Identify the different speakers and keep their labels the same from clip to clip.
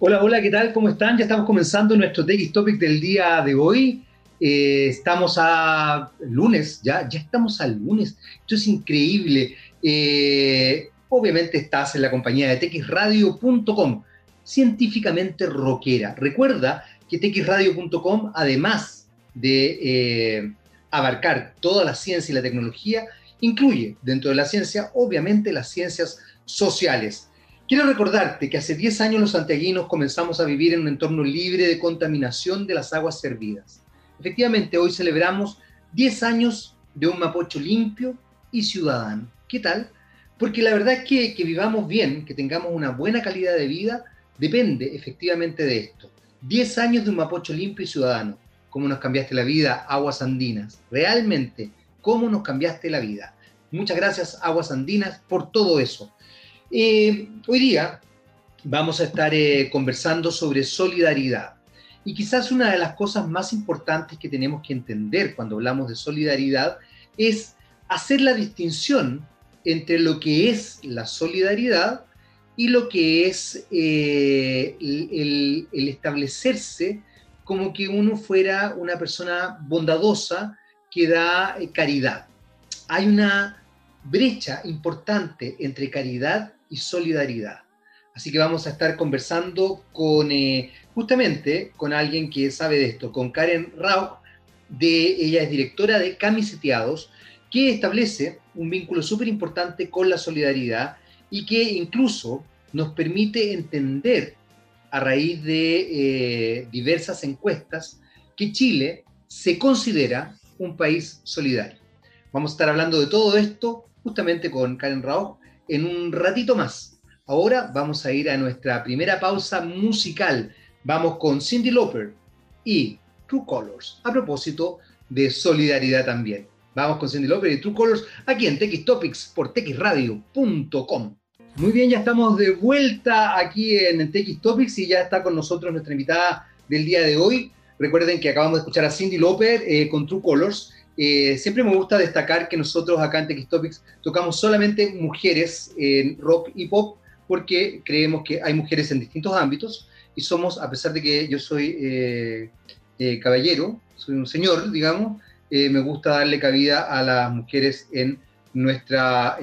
Speaker 1: Hola, hola, ¿qué tal? ¿Cómo están? Ya estamos comenzando nuestro TX Topic del día de hoy. Eh, estamos a lunes, ya, ya estamos al lunes. Esto es increíble. Eh, obviamente estás en la compañía de texradio.com, científicamente rockera. Recuerda que texradio.com, además de eh, abarcar toda la ciencia y la tecnología, incluye dentro de la ciencia, obviamente, las ciencias sociales. Quiero recordarte que hace 10 años los santiaguinos comenzamos a vivir en un entorno libre de contaminación de las aguas servidas. Efectivamente, hoy celebramos 10 años de un Mapocho limpio y ciudadano. ¿Qué tal? Porque la verdad es que, que vivamos bien, que tengamos una buena calidad de vida, depende efectivamente de esto. 10 años de un Mapocho limpio y ciudadano. ¿Cómo nos cambiaste la vida, Aguas Andinas? Realmente, ¿cómo nos cambiaste la vida? Muchas gracias, Aguas Andinas, por todo eso. Eh, hoy día vamos a estar eh, conversando sobre solidaridad. Y quizás una de las cosas más importantes que tenemos que entender cuando hablamos de solidaridad es hacer la distinción entre lo que es la solidaridad y lo que es eh, el, el, establecerse como que uno fuera una persona bondadosa que da caridad. Hay una brecha importante entre caridad y solidaridad. Así que vamos a estar conversando con eh, justamente con alguien que sabe de esto, con Karen Rauch, de, ella es directora de Camiseteados, que establece un vínculo súper importante con la solidaridad y que incluso nos permite entender a raíz de eh, diversas encuestas que Chile se considera un país solidario. Vamos a estar hablando de todo esto justamente con Karen Rauch en un ratito más. Ahora vamos a ir a nuestra primera pausa musical. Vamos con Cindy Lauper y True Colors, a propósito de solidaridad también. Vamos con Cindy Lauper y True Colors aquí en TX Topics por texradio.com. Muy bien, ya estamos de vuelta aquí en TX Topics y ya está con nosotros nuestra invitada del día de hoy. Recuerden que acabamos de escuchar a Cindy Lauper eh, con True Colors eh, siempre me gusta destacar que nosotros acá en TX Topics tocamos solamente mujeres en rock y pop porque creemos que hay mujeres en distintos ámbitos y somos, a pesar de que yo soy eh, eh, caballero, soy un señor, digamos, me gusta darle cabida a las mujeres en nuestra,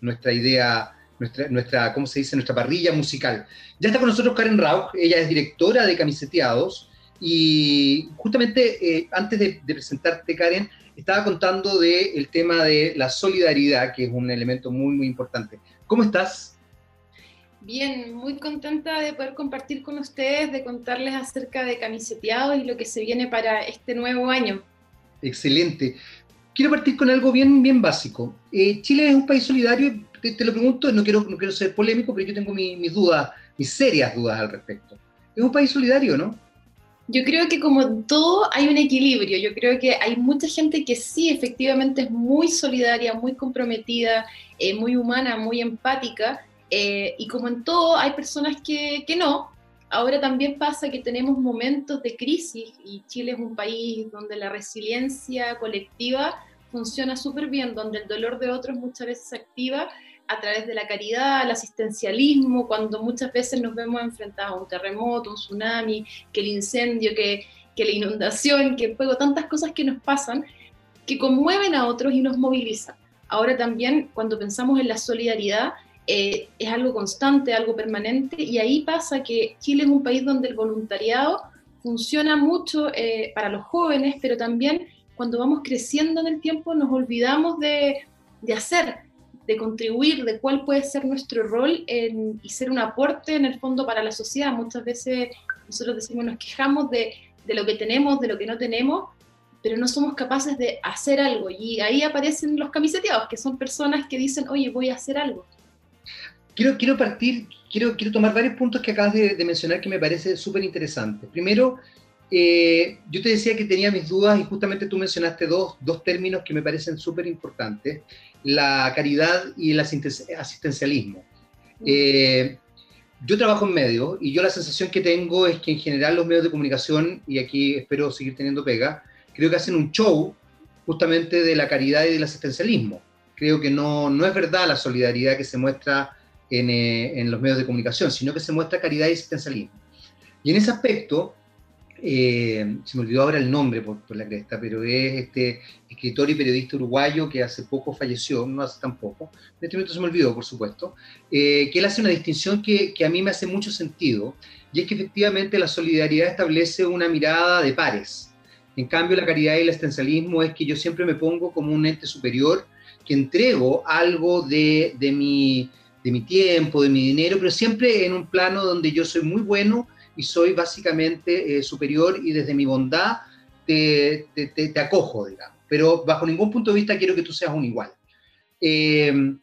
Speaker 1: nuestra idea, nuestra, nuestra, ¿cómo se dice?, nuestra parrilla musical. Ya está con nosotros Karen Rauch, ella es directora de Camiseteados, y justamente eh, antes de, presentarte, Karen, estaba contando del tema de la solidaridad, que es un elemento muy, muy importante. ¿Cómo estás?
Speaker 2: Bien, muy contenta de poder compartir con ustedes, de contarles acerca de camiseteados y lo que se viene para este nuevo año.
Speaker 1: Excelente. Quiero partir con algo bien, bien básico. Eh, Chile es un país solidario, te, lo pregunto, no quiero, no quiero ser polémico, pero yo tengo mis dudas, mis serias dudas al respecto. ¿Es un país solidario, no?
Speaker 2: Yo creo que como todo hay un equilibrio. Yo creo que hay mucha gente que sí, efectivamente es muy solidaria, muy comprometida, eh, muy humana, muy empática. Eh, y como en todo, hay personas que, que no. Ahora también pasa que tenemos momentos de crisis y Chile es un país donde la resiliencia colectiva funciona súper bien, donde el dolor de otros muchas veces se activa a través de la caridad, el asistencialismo, cuando muchas veces nos vemos enfrentados a un terremoto, un tsunami, que el incendio, que, que la inundación, que el fuego, tantas cosas que nos pasan, que conmueven a otros y nos movilizan. Ahora también, cuando pensamos en la solidaridad, eh, es algo constante, algo permanente, y ahí pasa que Chile es un país donde el voluntariado funciona mucho eh, para los jóvenes, pero también cuando vamos creciendo en el tiempo nos olvidamos de, de hacer, de contribuir, de cuál puede ser nuestro rol y ser un aporte en el fondo para la sociedad. Muchas veces nosotros decimos, nos quejamos de, de lo que tenemos, de lo que no tenemos, pero no somos capaces de hacer algo. Y ahí aparecen los camiseteados, que son personas que dicen, oye, voy a hacer algo.
Speaker 1: Quiero, quiero partir, quiero, quiero tomar varios puntos que acabas de, de mencionar que me parece súper interesante. Primero, eh, yo te decía que tenía mis dudas y justamente tú mencionaste dos, dos términos que me parecen súper importantes, la caridad y el asistencialismo. Eh, yo trabajo en medios y yo la sensación que tengo es que en general los medios de comunicación, y aquí espero seguir teniendo pega, creo que hacen un show justamente de la caridad y del asistencialismo. Creo que no, no es verdad la solidaridad que se muestra eh, en, los medios de comunicación, sino que se muestra caridad y existencialismo. Y en ese aspecto, eh, se me olvidó ahora el nombre por, la cresta, pero es este escritor y periodista uruguayo que hace poco falleció, no hace tan poco, en este momento se me olvidó, por supuesto, eh, que él hace una distinción que, que, a mí me hace mucho sentido, y es que efectivamente la solidaridad establece una mirada de pares. En cambio, la caridad y el existencialismo es que yo siempre me pongo como un ente superior que entrego algo de, de, mi, de mi tiempo, de mi dinero, pero siempre en un plano donde yo soy muy bueno y soy básicamente eh, superior y desde mi bondad te, te, te, acojo, digamos. Pero bajo ningún punto de vista quiero que tú seas un igual. Eh,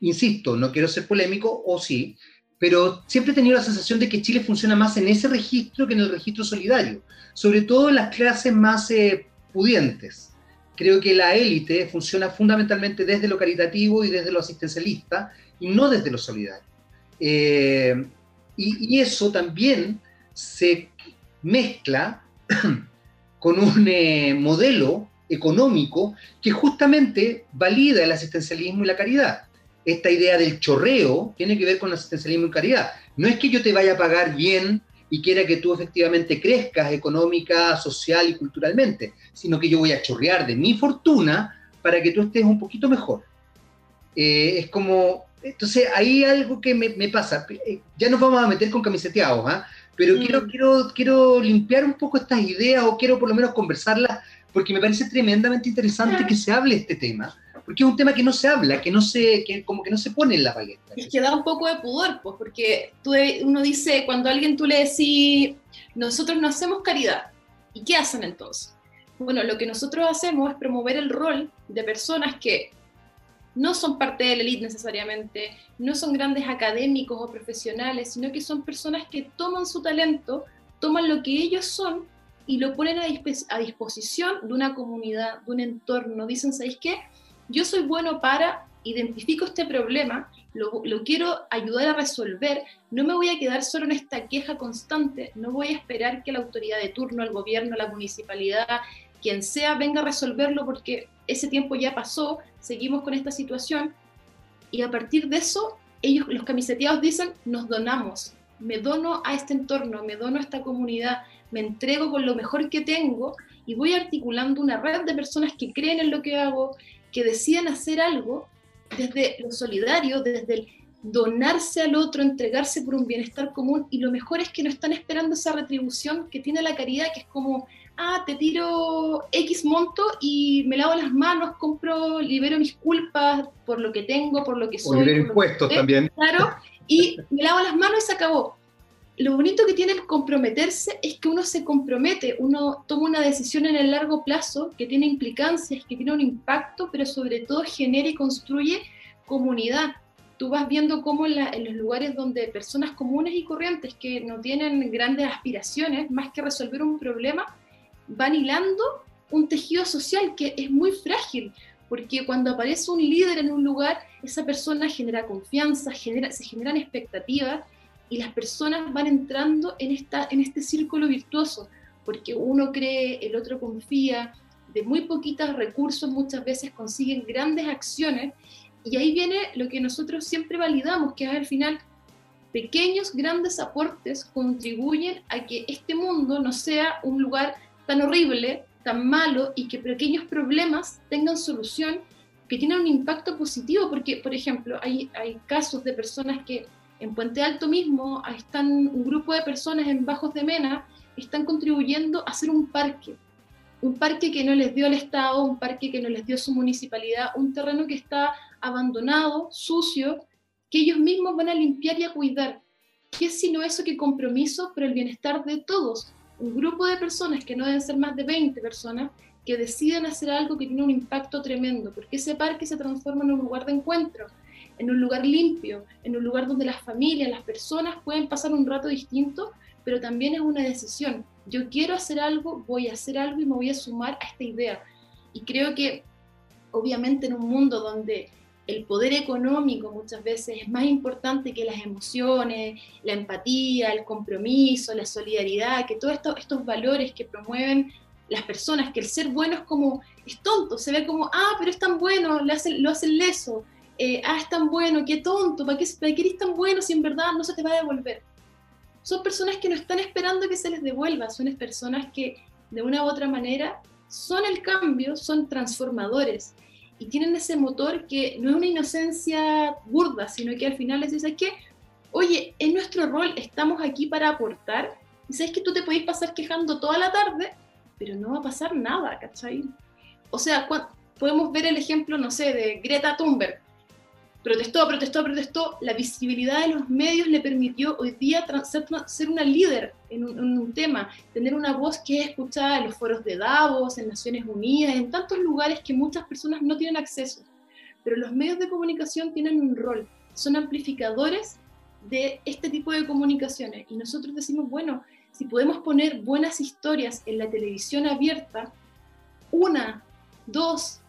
Speaker 1: insisto, no quiero ser polémico, o sí, pero siempre he tenido la sensación de que Chile funciona más en ese registro que en el registro solidario, sobre todo en las clases más eh, pudientes. Creo que la élite funciona fundamentalmente desde lo caritativo y desde lo asistencialista y no desde lo solidario. Eh, y, eso también se mezcla con un eh, modelo económico que justamente valida el asistencialismo y la caridad. Esta idea del chorreo tiene que ver con el asistencialismo y caridad. No es que yo te vaya a pagar bien y quiera que tú efectivamente crezcas económica, social y culturalmente, sino que yo voy a chorrear de mi fortuna para que tú estés un poquito mejor. Eh, es como entonces, hay algo que me, pasa. Eh, ya nos vamos a meter con camiseteados, ¿ah? pero mm. quiero, quiero, quiero limpiar un poco estas ideas o quiero por lo menos conversarlas porque me parece tremendamente interesante que se hable este tema, porque es un tema que no se habla, que no se, que como que no se pone en la palestra.
Speaker 2: Es que da un poco de pudor, pues, porque tú, uno dice, cuando a alguien tú le decís, nosotros no hacemos caridad, ¿y qué hacen entonces? Bueno, lo que nosotros hacemos es promover el rol de personas que no son parte de la élite necesariamente, no son grandes académicos o profesionales, sino que son personas que toman su talento, toman lo que ellos son y lo ponen a, disposición de una comunidad, de un entorno. Dicen, ¿sabéis qué? Yo soy bueno para, identifico este problema, lo, quiero ayudar a resolver, no me voy a quedar solo en esta queja constante, no voy a esperar que la autoridad de turno, el gobierno, la municipalidad, quien sea, venga a resolverlo porque ese tiempo ya pasó, seguimos con esta situación y a partir de eso, ellos, los camiseteados dicen, nos donamos, me dono a este entorno, me dono a esta comunidad, me entrego con lo mejor que tengo y voy articulando una red de personas que creen en lo que hago, que deciden hacer algo desde lo solidario, desde el donarse al otro, entregarse por un bienestar común y lo mejor es que no están esperando esa retribución que tiene la caridad, que es como ah, te tiro X monto y me lavo las manos, compro, libero mis culpas por lo que tengo, por lo que soy.
Speaker 1: O libero impuestos también.
Speaker 2: Claro, y me lavo las manos y se acabó. Lo bonito que tiene el comprometerse es que uno se compromete, uno toma una decisión en el largo plazo que tiene implicancias, que tiene un impacto, pero sobre todo genera y construye comunidad. Tú vas viendo cómo en, en los lugares donde personas comunes y corrientes que no tienen grandes aspiraciones, más que resolver un problema, van hilando un tejido social que es muy frágil, porque cuando aparece un líder en un lugar, esa persona genera confianza, genera, se generan expectativas y las personas van entrando en, esta, en este círculo virtuoso, porque uno cree, el otro confía, de muy poquitos recursos muchas veces consiguen grandes acciones y ahí viene lo que nosotros siempre validamos, que es al final pequeños, grandes aportes contribuyen a que este mundo no sea un lugar tan horrible, tan malo y que pequeños problemas tengan solución que tienen un impacto positivo, porque, por ejemplo, hay, hay casos de personas que en Puente Alto mismo están un grupo de personas en Bajos de Mena, están contribuyendo a hacer un parque, un parque que no les dio el Estado, un parque que no les dio su municipalidad, un terreno que está abandonado, sucio, que ellos mismos van a limpiar y a cuidar. ¿Qué es sino eso que compromiso por el bienestar de todos? Un grupo de personas, que no deben ser más de 20 personas, que deciden hacer algo que tiene un impacto tremendo, porque ese parque se transforma en un lugar de encuentro, en un lugar limpio, en un lugar donde las familias, las personas pueden pasar un rato distinto, pero también es una decisión. Yo quiero hacer algo, voy a hacer algo y me voy a sumar a esta idea. Y creo que, obviamente, en un mundo donde el poder económico muchas veces es más importante que las emociones, la empatía, el compromiso, la solidaridad, que todos esto, estos valores que promueven las personas, que el ser bueno es como, es tonto, se ve como, ah, pero es tan bueno, lo hacen, lo hacen leso, eh, ah, es tan bueno, qué tonto, ¿para qué, ¿para qué eres tan bueno si en verdad no se te va a devolver? Son personas que no están esperando que se les devuelva, son personas que de una u otra manera son el cambio, son transformadores y tienen ese motor que no es una inocencia burda, sino que al final les dice que, oye, en nuestro rol estamos aquí para aportar y sabes que tú te podés pasar quejando toda la tarde, pero no va a pasar nada, ¿cachai? O sea, podemos ver el ejemplo, no sé, de Greta Thunberg. Protestó, protestó, protestó. La visibilidad de los medios le permitió hoy día ser, una líder en un, en un, tema, tener una voz que es escuchada en los foros de Davos, en Naciones Unidas, en tantos lugares que muchas personas no tienen acceso. Pero los medios de comunicación tienen un rol, son amplificadores de este tipo de comunicaciones. Y nosotros decimos, bueno, si podemos poner buenas historias en la televisión abierta, una, dos,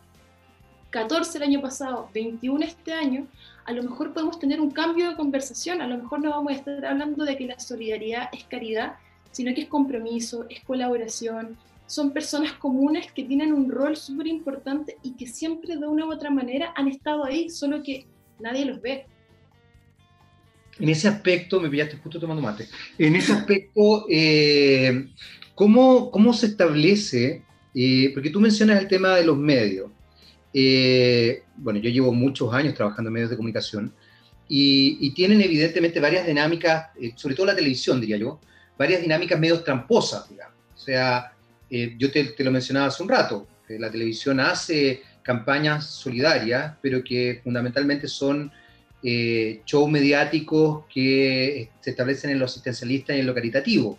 Speaker 2: 14 el año pasado, 21 este año, a lo mejor podemos tener un cambio de conversación, a lo mejor no vamos a estar hablando de que la solidaridad es caridad, sino que es compromiso, es colaboración, son personas comunes que tienen un rol súper importante y que siempre de una u otra manera han estado ahí, solo que nadie los ve.
Speaker 1: En ese aspecto, me pillaste justo tomando mate, en ese aspecto, eh, ¿cómo, ¿cómo se establece eh, porque tú mencionas el tema de los medios. Eh, bueno, yo llevo muchos años trabajando en medios de comunicación y, tienen evidentemente varias dinámicas, eh, sobre todo la televisión, diría yo, varias dinámicas medios tramposas, digamos. O sea, yo te, te, lo mencionaba hace un rato, la televisión hace campañas solidarias, pero que fundamentalmente son shows mediáticos que se establecen en lo asistencialista y en lo caritativo.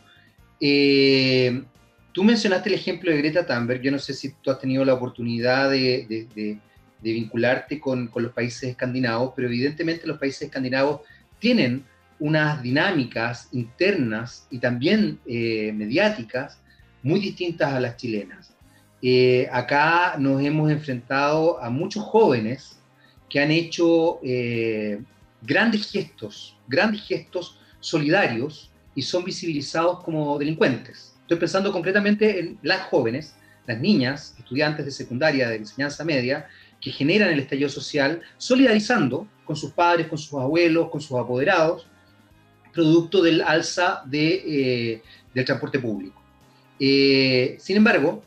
Speaker 1: Eh, Tú mencionaste el ejemplo de Greta Thunberg, yo no sé si tú has tenido la oportunidad de, vincularte con, los países escandinavos, pero evidentemente los países escandinavos tienen unas dinámicas internas y también eh, mediáticas muy distintas a las chilenas. Eh, acá nos hemos enfrentado a muchos jóvenes que han hecho eh, grandes gestos, grandes gestos solidarios y son visibilizados como delincuentes. Estoy pensando concretamente en las jóvenes, las niñas, estudiantes de secundaria, de enseñanza media, que generan el estallido social, solidarizando con sus padres, con sus abuelos, con sus apoderados, producto del alza eh, del transporte público. Eh, sin embargo,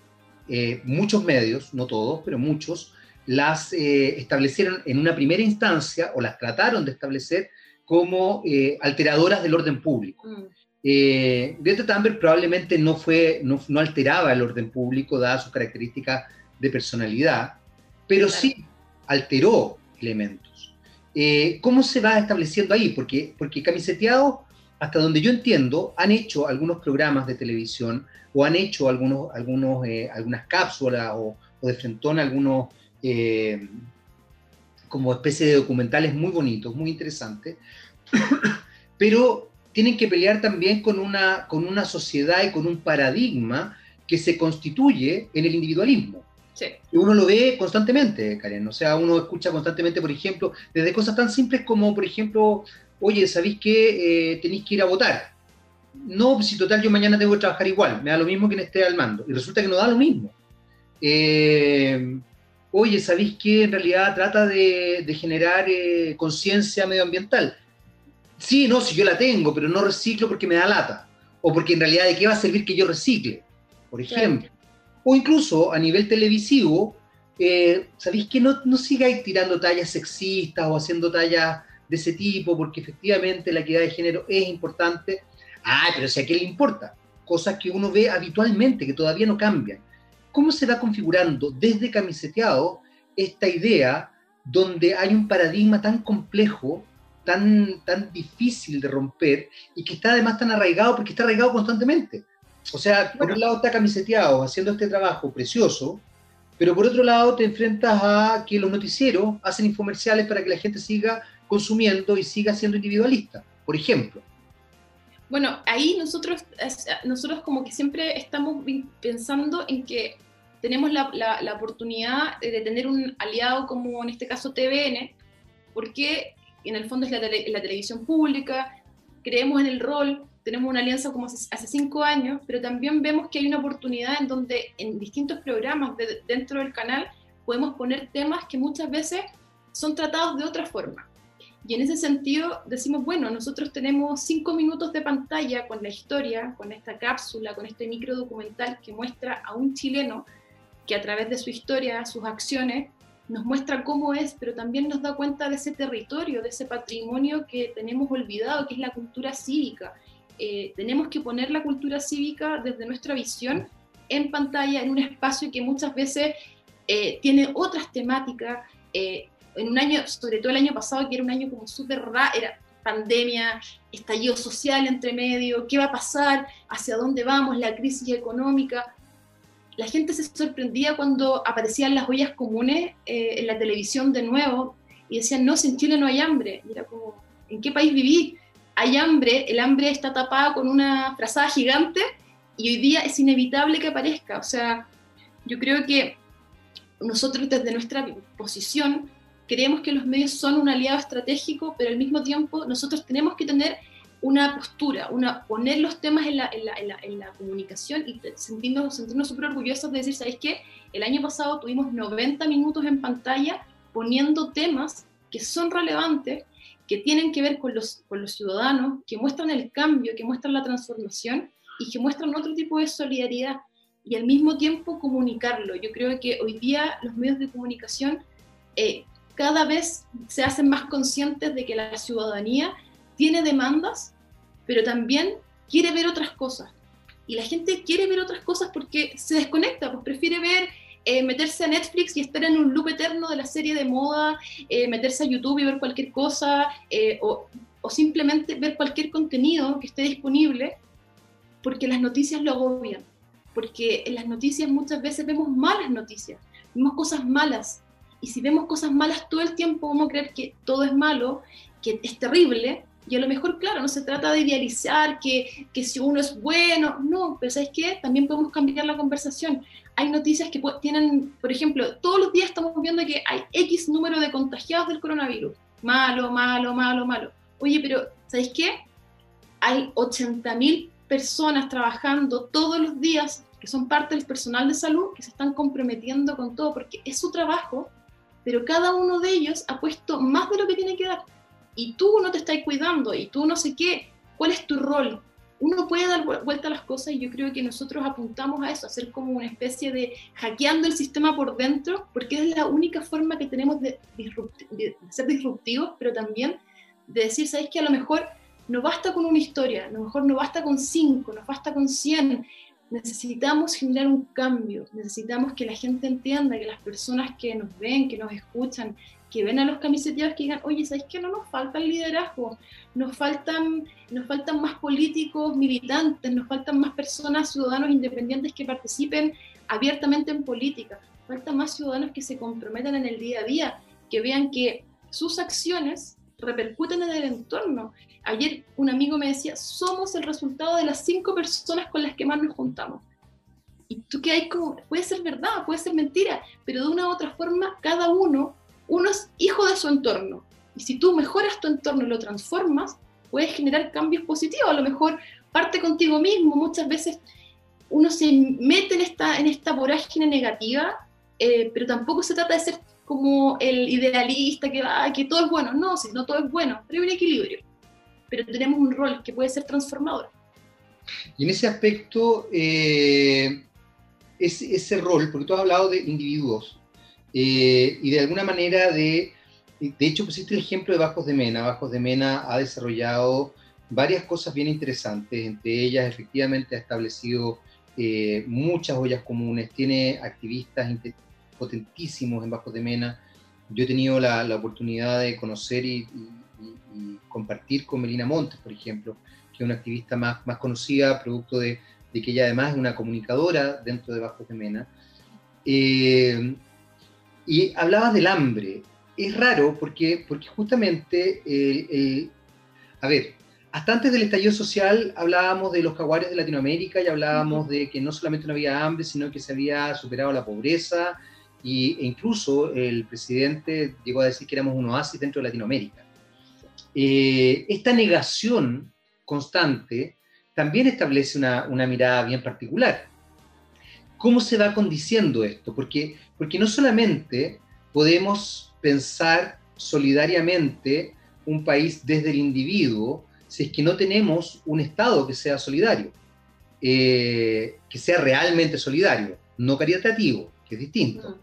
Speaker 1: eh, muchos medios, no todos, pero muchos, las establecieron en una primera instancia o las trataron de establecer como alteradoras del orden público. Mm. Eh, Greta Thunberg probablemente no, fue, no, alteraba el orden público, dadas sus características de personalidad, pero sí alteró elementos. Eh, ¿Cómo se va estableciendo ahí? Porque, porque Camiseteados, hasta donde yo entiendo, han hecho algunos programas de televisión o han hecho algunos, algunos, eh, algunas cápsulas o, o, de frentón algunos eh, como especie de documentales muy bonitos, muy interesantes, pero tienen que pelear también con una, con una sociedad y con un paradigma que se constituye en el individualismo. Sí. Uno lo ve constantemente, Karen. O sea, uno escucha constantemente, por ejemplo, desde cosas tan simples como, por ejemplo, oye, ¿sabéis que eh, tenéis que ir a votar? No, si total yo mañana tengo que trabajar igual, me da lo mismo que esté al mando. Y resulta que no da lo mismo. Eh, oye, ¿sabéis que en realidad trata de, generar eh, conciencia medioambiental? Sí, no, si yo la tengo, pero no reciclo porque me da lata. O porque en realidad de qué va a servir que yo recicle, por ejemplo. O incluso a nivel televisivo, eh, ¿sabéis que no, no sigáis tirando tallas sexistas o haciendo tallas de ese tipo? Porque efectivamente la equidad de género es importante. Ah, pero si a qué le importa. Cosas que uno ve habitualmente, que todavía no cambian. ¿Cómo se va configurando desde camiseteado esta idea donde hay un paradigma tan complejo tan, tan difícil de romper y que está además tan arraigado porque está arraigado constantemente. O sea, por un lado está camiseteado haciendo este trabajo precioso, pero por otro lado te enfrentas a que los noticieros hacen infomerciales para que la gente siga consumiendo y siga siendo individualista, por ejemplo.
Speaker 2: Bueno, ahí nosotros, nosotros como que siempre estamos pensando en que tenemos la, la, la oportunidad de tener un aliado como en este caso TVN, porque en el fondo es la, televisión pública, creemos en el rol, tenemos una alianza como hace, cinco años, pero también vemos que hay una oportunidad en donde en distintos programas dentro del canal podemos poner temas que muchas veces son tratados de otra forma. Y en ese sentido decimos, bueno, nosotros tenemos cinco minutos de pantalla con la historia, con esta cápsula, con este micro documental que muestra a un chileno que a través de su historia, sus acciones, nos muestra cómo es, pero también nos da cuenta de ese territorio, de ese patrimonio que tenemos olvidado, que es la cultura cívica. Eh, tenemos que poner la cultura cívica desde nuestra visión en pantalla, en un espacio que muchas veces eh, tiene otras temáticas. Eh, en un año, sobre todo el año pasado, que era un año como súper raro, era pandemia, estallido social entre medio, qué va a pasar, hacia dónde vamos, la crisis económica. La gente se sorprendía cuando aparecían las ollas comunes eh, en la televisión de nuevo y decían, no, si en Chile no hay hambre. Y era como, ¿en qué país viví? Hay hambre, el hambre está tapada con una frazada gigante y hoy día es inevitable que aparezca. O sea, yo creo que nosotros desde nuestra posición creemos que los medios son un aliado estratégico, pero al mismo tiempo nosotros tenemos que tener una postura, una, poner los temas en la, comunicación y sentirnos, sentirnos súper orgullosos de decir, ¿sabéis qué? El año pasado tuvimos 90 minutos en pantalla poniendo temas que son relevantes, que tienen que ver con los, con los ciudadanos, que muestran el cambio, que muestran la transformación y que muestran otro tipo de solidaridad y al mismo tiempo comunicarlo. Yo creo que hoy día los medios de comunicación eh, cada vez se hacen más conscientes de que la ciudadanía tiene demandas, pero también quiere ver otras cosas. Y la gente quiere ver otras cosas porque se desconecta, pues prefiere ver, eh, meterse a Netflix y estar en un loop eterno de la serie de moda, eh, meterse a YouTube y ver cualquier cosa, eh, o, o simplemente ver cualquier contenido que esté disponible, porque las noticias lo agobian. Porque en las noticias muchas veces vemos malas noticias, vemos cosas malas, y si vemos cosas malas todo el tiempo, vamos a creer que todo es malo, que es terrible, y a lo mejor, claro, no se trata de idealizar que, que si uno es bueno, no, pero ¿sabes qué? También podemos cambiar la conversación. Hay noticias que tienen, por ejemplo, todos los días estamos viendo que hay X número de contagiados del coronavirus. Malo, malo, malo, malo. Oye, pero ¿sabes qué? Hay 80.000 personas trabajando todos los días que son parte del personal de salud que se están comprometiendo con todo porque es su trabajo pero cada uno de ellos ha puesto más de lo que tiene que dar. Y tú no te estás cuidando y tú no sé qué. ¿Cuál es tu rol? Uno puede dar vuelta a las cosas y yo creo que nosotros apuntamos a eso, a ser como una especie de hackeando el sistema por dentro, porque es la única forma que tenemos de, de ser disruptivos, pero también de decir, ¿sabes qué? A lo mejor no basta con una historia, a lo mejor no basta con cinco, no basta con cien, necesitamos generar un cambio, necesitamos que la gente entienda, que las personas que nos ven, que nos escuchan, que ven a los camiseteados que digan, oye, ¿sabes qué? No nos falta el liderazgo, nos faltan, nos faltan más políticos militantes, nos faltan más personas, ciudadanos independientes que participen abiertamente en política, faltan más ciudadanos que se comprometan en el día a día, que vean que sus acciones repercuten en el entorno. Ayer un amigo me decía, somos el resultado de las cinco personas con las que más nos juntamos. Y tú que hay como, puede ser verdad, puede ser mentira, pero de una u otra forma, cada uno, uno es hijo de su entorno. Y si tú mejoras tu entorno y lo transformas, puedes generar cambios positivos. A lo mejor parte contigo mismo. Muchas veces uno se mete en esta, en esta vorágine negativa, eh, pero tampoco se trata de ser como el idealista que, va que todo es bueno. No, si no todo es bueno, pero hay un equilibrio. Pero tenemos un rol que puede ser transformador.
Speaker 1: Y en ese aspecto, eh, ese, ese, rol, porque tú has hablado de individuos, eh, y de alguna manera de, de hecho pusiste el ejemplo de Bajos de Mena. Bajos de Mena ha desarrollado varias cosas bien interesantes, entre ellas efectivamente ha establecido eh, muchas ollas comunes, tiene activistas potentísimos en Bajo de Mena. Yo he tenido la, la oportunidad de conocer y, compartir con Melina Montes, por ejemplo, que es una activista más, más conocida, producto de, de, que ella además es una comunicadora dentro de Bajo de Mena. Eh, y hablabas del hambre. Es raro porque, porque justamente, a ver, hasta antes del estallido social hablábamos de los jaguares de Latinoamérica y hablábamos de que no solamente no había hambre, sino que se había superado la pobreza, y, e incluso el presidente llegó a decir que éramos un oasis dentro de Latinoamérica. Eh, esta negación constante también establece una, una, mirada bien particular. ¿Cómo se va condiciendo esto? Porque, porque no solamente podemos pensar solidariamente un país desde el individuo si es que no tenemos un Estado que sea solidario, eh, que sea realmente solidario, no caritativo, que es distinto.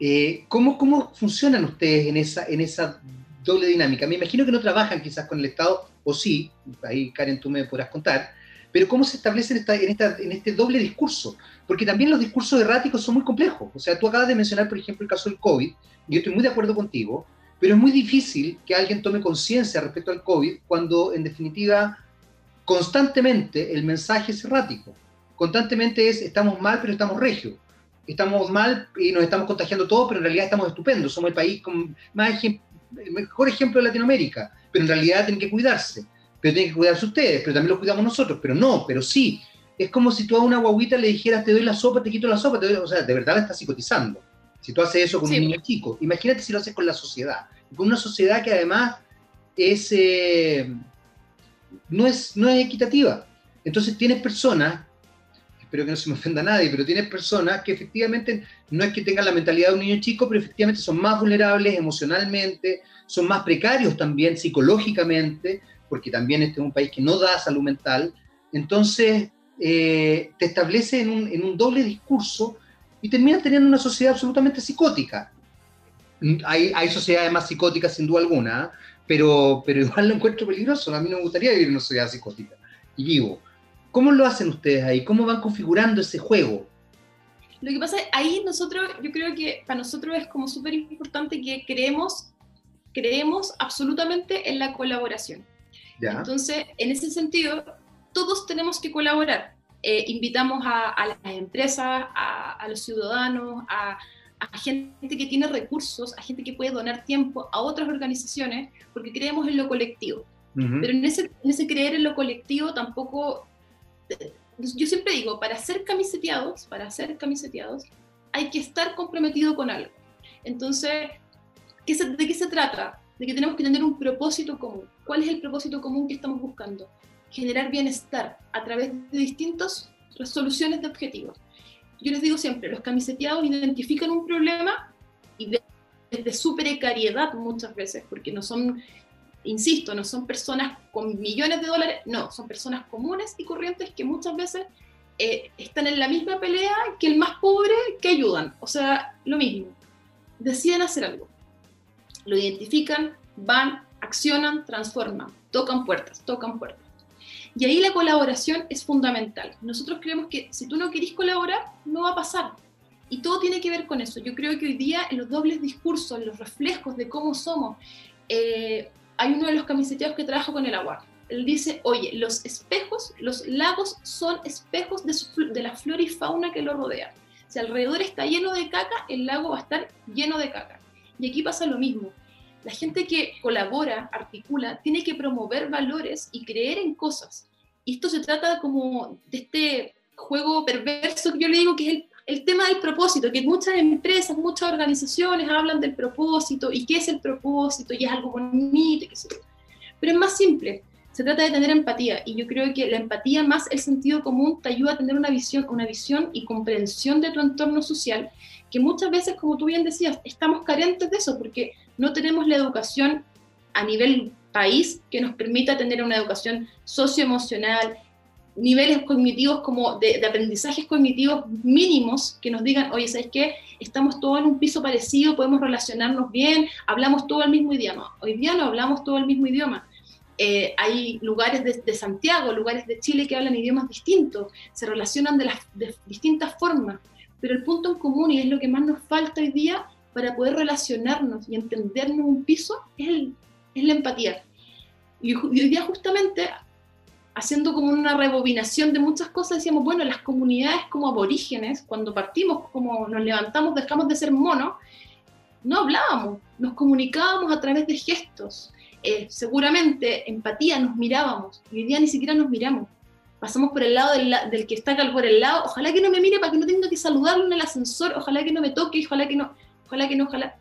Speaker 1: Eh, ¿cómo, ¿Cómo funcionan ustedes en esa, en esa doble dinámica? Me imagino que no trabajan quizás con el Estado, o sí, ahí Karen tú me podrás contar, pero ¿cómo se establece en, esta, en, esta, en, este doble discurso? Porque también los discursos erráticos son muy complejos. O sea, tú acabas de mencionar, por ejemplo, el caso del COVID, y yo estoy muy de acuerdo contigo, pero es muy difícil que alguien tome conciencia respecto al COVID cuando, en definitiva, constantemente el mensaje es errático. Constantemente es, estamos mal, pero estamos regios. Estamos mal y nos estamos contagiando todos, pero en realidad estamos estupendos. Somos el país con más el mejor ejemplo de Latinoamérica, pero en realidad tienen que cuidarse. Pero tienen que cuidarse ustedes, pero también los cuidamos nosotros. Pero no, pero sí. Es como si tú a una guaguita le dijeras, te doy la sopa, te quito la sopa. o sea, de verdad la estás psicotizando. Si tú haces eso con un niño chico, imagínate si lo haces con la sociedad, con una sociedad que además es, eh, no, es, no es equitativa. Entonces tienes personas, espero que no se me ofenda a nadie, pero tienes personas que efectivamente no es que tengan la mentalidad de un niño chico, pero efectivamente son más vulnerables emocionalmente, son más precarios también psicológicamente, porque también este es un país que no da salud mental. Entonces eh, te establece en un, doble discurso y terminas teniendo una sociedad absolutamente psicótica. Hay, sociedades más psicóticas sin duda alguna, pero, igual lo encuentro peligroso. A mí no me gustaría vivir en una sociedad psicótica. Y digo, ¿cómo lo hacen ustedes ahí? ¿Cómo van configurando ese juego?
Speaker 2: Lo que pasa es, ahí nosotros, yo creo que para nosotros es como súper importante que creemos, creemos absolutamente en la colaboración. Entonces, en ese sentido, todos tenemos que colaborar. Eh, invitamos a, las empresas, a, los ciudadanos, a, gente que tiene recursos, a gente que puede donar tiempo a otras organizaciones, porque creemos en lo colectivo. Pero en ese, en ese creer en lo colectivo tampoco, yo siempre digo, para ser camiseteados, para ser camiseteados, hay que estar comprometido con algo. Entonces, ¿de qué se trata? De que tenemos que tener un propósito común. ¿Cuál es el propósito común que estamos buscando? generar bienestar a través de distintas resoluciones de objetivos. Yo les digo siempre, los camiseteados identifican un problema y desde su precariedad muchas veces, porque no son, insisto, no son personas con millones de dólares, no, son personas comunes y corrientes que muchas veces eh, están en la misma pelea que el más pobre que ayudan, o sea, lo mismo. Deciden hacer algo, lo identifican, van, accionan, transforman, tocan puertas, tocan puertas. Y ahí la colaboración es fundamental. Nosotros creemos que si tú no querís colaborar, no va a pasar. Y todo tiene que ver con eso. Yo creo que hoy día en los dobles discursos, en los reflejos de cómo somos, eh, hay uno de los camiseteados que trabaja con el agua. Él dice, oye, los espejos, los lagos son espejos de, de la flora y fauna que lo rodea. Si alrededor está lleno de caca, el lago va a estar lleno de caca. Y aquí pasa lo mismo la gente que colabora, articula, tiene que promover valores y creer en cosas. Y esto se trata como de este juego perverso que yo le digo que es el, tema del propósito, que muchas empresas, muchas organizaciones hablan del propósito y qué es el propósito y es algo bonito, qué pero es más simple. Se trata de tener empatía y yo creo que la empatía más el sentido común te ayuda a tener una visión, una visión y comprensión de tu entorno social que muchas veces, como tú bien decías, estamos carentes de eso porque no tenemos la educación a nivel país que nos permita tener una educación socioemocional, niveles cognitivos como de, aprendizajes cognitivos mínimos que nos digan, oye, ¿sabes qué? Estamos todos en un piso parecido, podemos relacionarnos bien, hablamos todo el mismo idioma. Hoy día no hablamos todo el mismo idioma. Eh, hay lugares de, Santiago, lugares de Chile que hablan idiomas distintos, se relacionan de, las, de distintas formas pero el punto en común, y es lo que más nos falta hoy día para poder relacionarnos y entendernos un piso, es, la empatía. Y hoy día justamente, haciendo como una rebobinación de muchas cosas, decíamos, bueno, las comunidades como aborígenes, cuando partimos, como nos levantamos, dejamos de ser monos, no hablábamos, nos comunicábamos a través de gestos. Eh, seguramente empatía, nos mirábamos, y hoy día ni siquiera nos miramos pasamos por el lado del, que está por el lado, ojalá que no me mire para que no tenga que saludarlo en el ascensor, ojalá que no me toque, ojalá que no, ojalá que no, ojalá.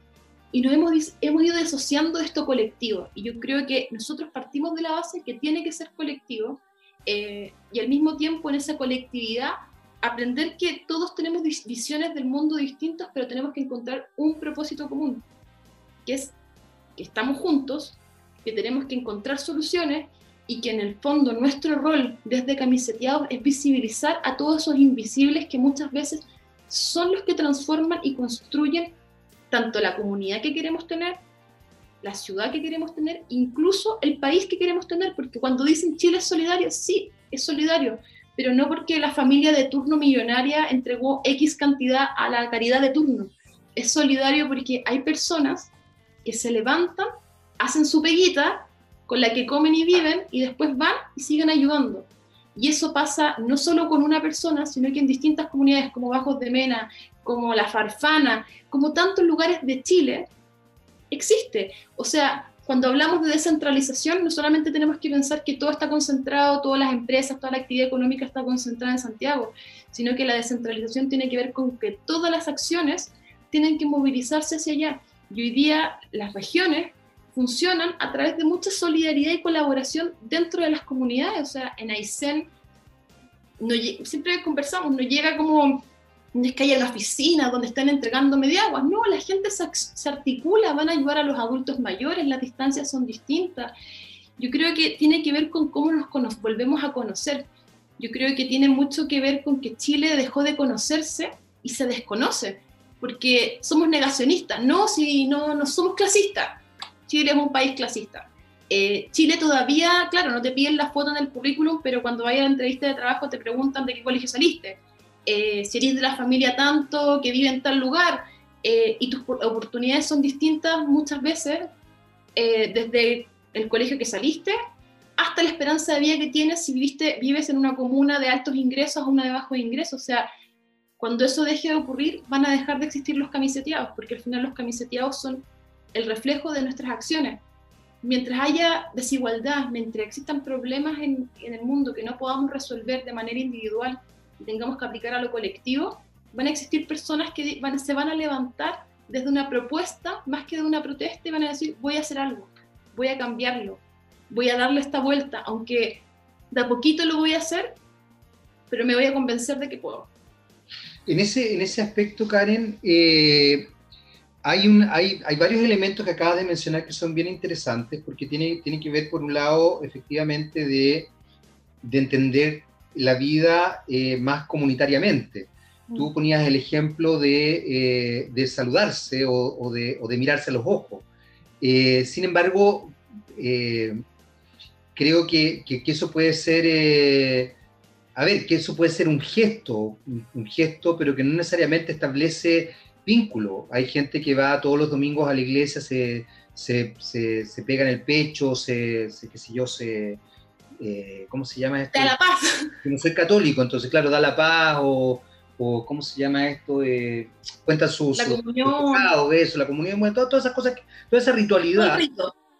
Speaker 2: Y nos hemos, hemos ido desociando de esto colectivo. Y yo creo que nosotros partimos de la base que tiene que ser colectivo eh, y al mismo tiempo en esa colectividad aprender que todos tenemos visiones del mundo distintas, pero tenemos que encontrar un propósito común, que es que estamos juntos, que tenemos que encontrar soluciones y que en el fondo nuestro rol desde camiseteados es visibilizar a todos esos invisibles que muchas veces son los que transforman y construyen tanto la comunidad que queremos tener, la ciudad que queremos tener, incluso el país que queremos tener, porque cuando dicen Chile es solidario, sí, es solidario, pero no porque la familia de turno millonaria entregó X cantidad a la caridad de turno. Es solidario porque hay personas que se levantan, hacen su peguita con la que comen y viven y después van y siguen ayudando. Y eso pasa no solo con una persona, sino que en distintas comunidades como Bajos de Mena, como La Farfana, como tantos lugares de Chile, existe. O sea, cuando hablamos de descentralización, no solamente tenemos que pensar que todo está concentrado, todas las empresas, toda la actividad económica está concentrada en Santiago, sino que la descentralización tiene que ver con que todas las acciones tienen que movilizarse hacia allá. Y hoy día las regiones funcionan a través de mucha solidaridad y colaboración dentro de las comunidades. O sea, en Aysén, no, siempre conversamos, no llega como es que haya la oficina donde están entregando mediaguas, no, la gente se, se, articula, van a ayudar a los adultos mayores, las distancias son distintas. Yo creo que tiene que ver con cómo nos volvemos a conocer. Yo creo que tiene mucho que ver con que Chile dejó de conocerse y se desconoce, porque somos negacionistas, no, si no, no somos clasistas, Chile es un país clasista. Eh, Chile todavía, claro, no te piden la foto en el currículum, pero cuando vayas a la entrevista de trabajo te preguntan de qué colegio saliste, eh, si eres de la familia tanto, que vive en tal lugar, eh, y tus oportunidades son distintas muchas veces, desde el colegio que saliste hasta la esperanza de vida que tienes si viviste, vives en una comuna de altos ingresos o una de bajos ingresos. O sea, cuando eso deje de ocurrir, van a dejar de existir los camiseteados, porque al final los camiseteados son el reflejo de nuestras acciones. Mientras haya desigualdad, mientras existan problemas en, el mundo que no podamos resolver de manera individual y tengamos que aplicar a lo colectivo, van a existir personas que van, se van a levantar desde una propuesta más que de una protesta y van a decir, voy a hacer algo, voy a cambiarlo, voy a darle esta vuelta, aunque de a poquito lo voy a hacer, pero me voy a convencer de que puedo.
Speaker 1: En ese, en ese aspecto, Karen, eh, hay, un, hay, hay, varios elementos que acabas de mencionar que son bien interesantes porque tiene, tiene que ver, por un lado, efectivamente, de, de entender la vida eh, más comunitariamente. Tú mm. ponías el ejemplo de, eh, de saludarse o, o, de, o, de, mirarse a los ojos. Eh, sin embargo, creo que, que, que, eso puede ser, a ver, que eso puede ser un gesto, un, un gesto, pero que no necesariamente establece vínculo. Hay gente que va todos los domingos a la iglesia, se, se, se, pega en el pecho, se, qué sé yo, se... Eh, ¿Cómo se llama esto?
Speaker 2: Da la paz.
Speaker 1: Que no soy católico, entonces, claro, da la paz o, o ¿cómo se llama esto? Eh, cuentan sus...
Speaker 2: La
Speaker 1: su,
Speaker 2: comunión.
Speaker 1: eso, la comunión, bueno, todas, todas, esas cosas, toda esa ritualidad.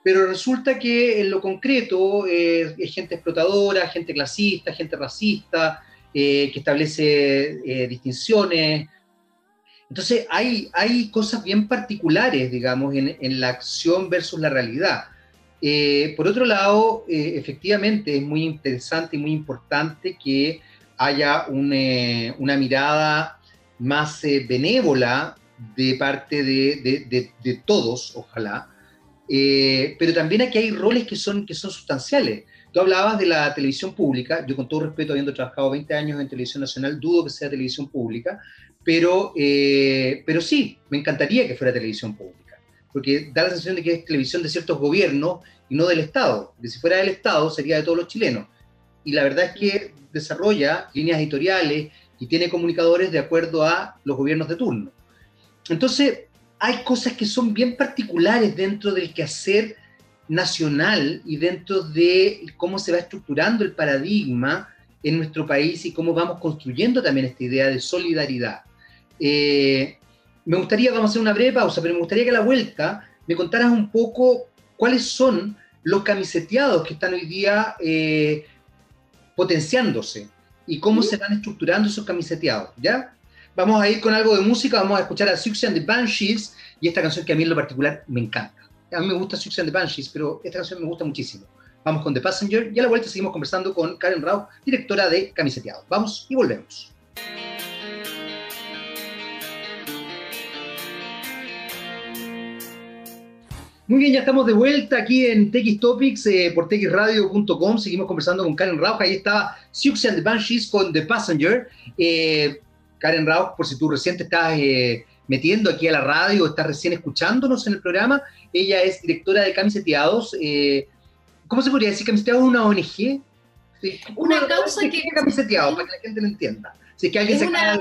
Speaker 1: Pero resulta que en lo concreto eh, es gente explotadora, gente clasista, gente racista, eh, que establece eh, distinciones, entonces hay, hay cosas bien particulares, digamos, en, la acción versus la realidad. Eh, por otro lado, eh, efectivamente es muy interesante y muy importante que haya eh, una mirada más benévola de parte de, de todos, ojalá, pero también aquí hay roles que son, que son sustanciales. Tú hablabas de la televisión pública, yo con todo respeto, habiendo trabajado 20 años en televisión nacional, dudo que sea televisión pública, pero, eh, pero sí, me encantaría que fuera televisión pública, porque da la sensación de que es televisión de ciertos gobiernos y no del Estado, si fuera del Estado sería de todos los chilenos. Y la verdad es que desarrolla líneas editoriales y tiene comunicadores de acuerdo a los gobiernos de turno. Entonces, hay cosas que son bien particulares dentro del quehacer nacional y dentro de cómo se va estructurando el paradigma en nuestro país y cómo vamos construyendo también esta idea de solidaridad. Eh, me gustaría, vamos a hacer una breve pausa, pero me gustaría que a la vuelta me contaras un poco cuáles son los camiseteados que están hoy día eh, potenciándose y cómo se van estructurando esos camiseteados, ¿ya? Vamos a ir con algo de música, vamos a escuchar a Suxy and the Banshees y esta canción que a mí en lo particular me encanta. A mí me gusta Suxy and the Banshees, pero esta canción me gusta muchísimo. Vamos con The Passenger y a la vuelta seguimos conversando con Karen Rao, directora de Camiseteados. Vamos y volvemos. Muy bien, ya estamos de vuelta aquí en TX Topics eh, por txradio.com. Seguimos conversando con Karen Rauch. Ahí está Siouxsie and the Banshees con The Passenger. Eh, Karen Rauch, por si tú recién te estás eh, metiendo aquí a la radio estás recién escuchándonos en el programa, ella es directora de Camiseteados. ¿Cómo se podría decir? ¿Camiseteados es una ONG?
Speaker 2: Sí. Una causa que...
Speaker 1: Camiseteados, para que la gente lo entienda. Si es que alguien se una...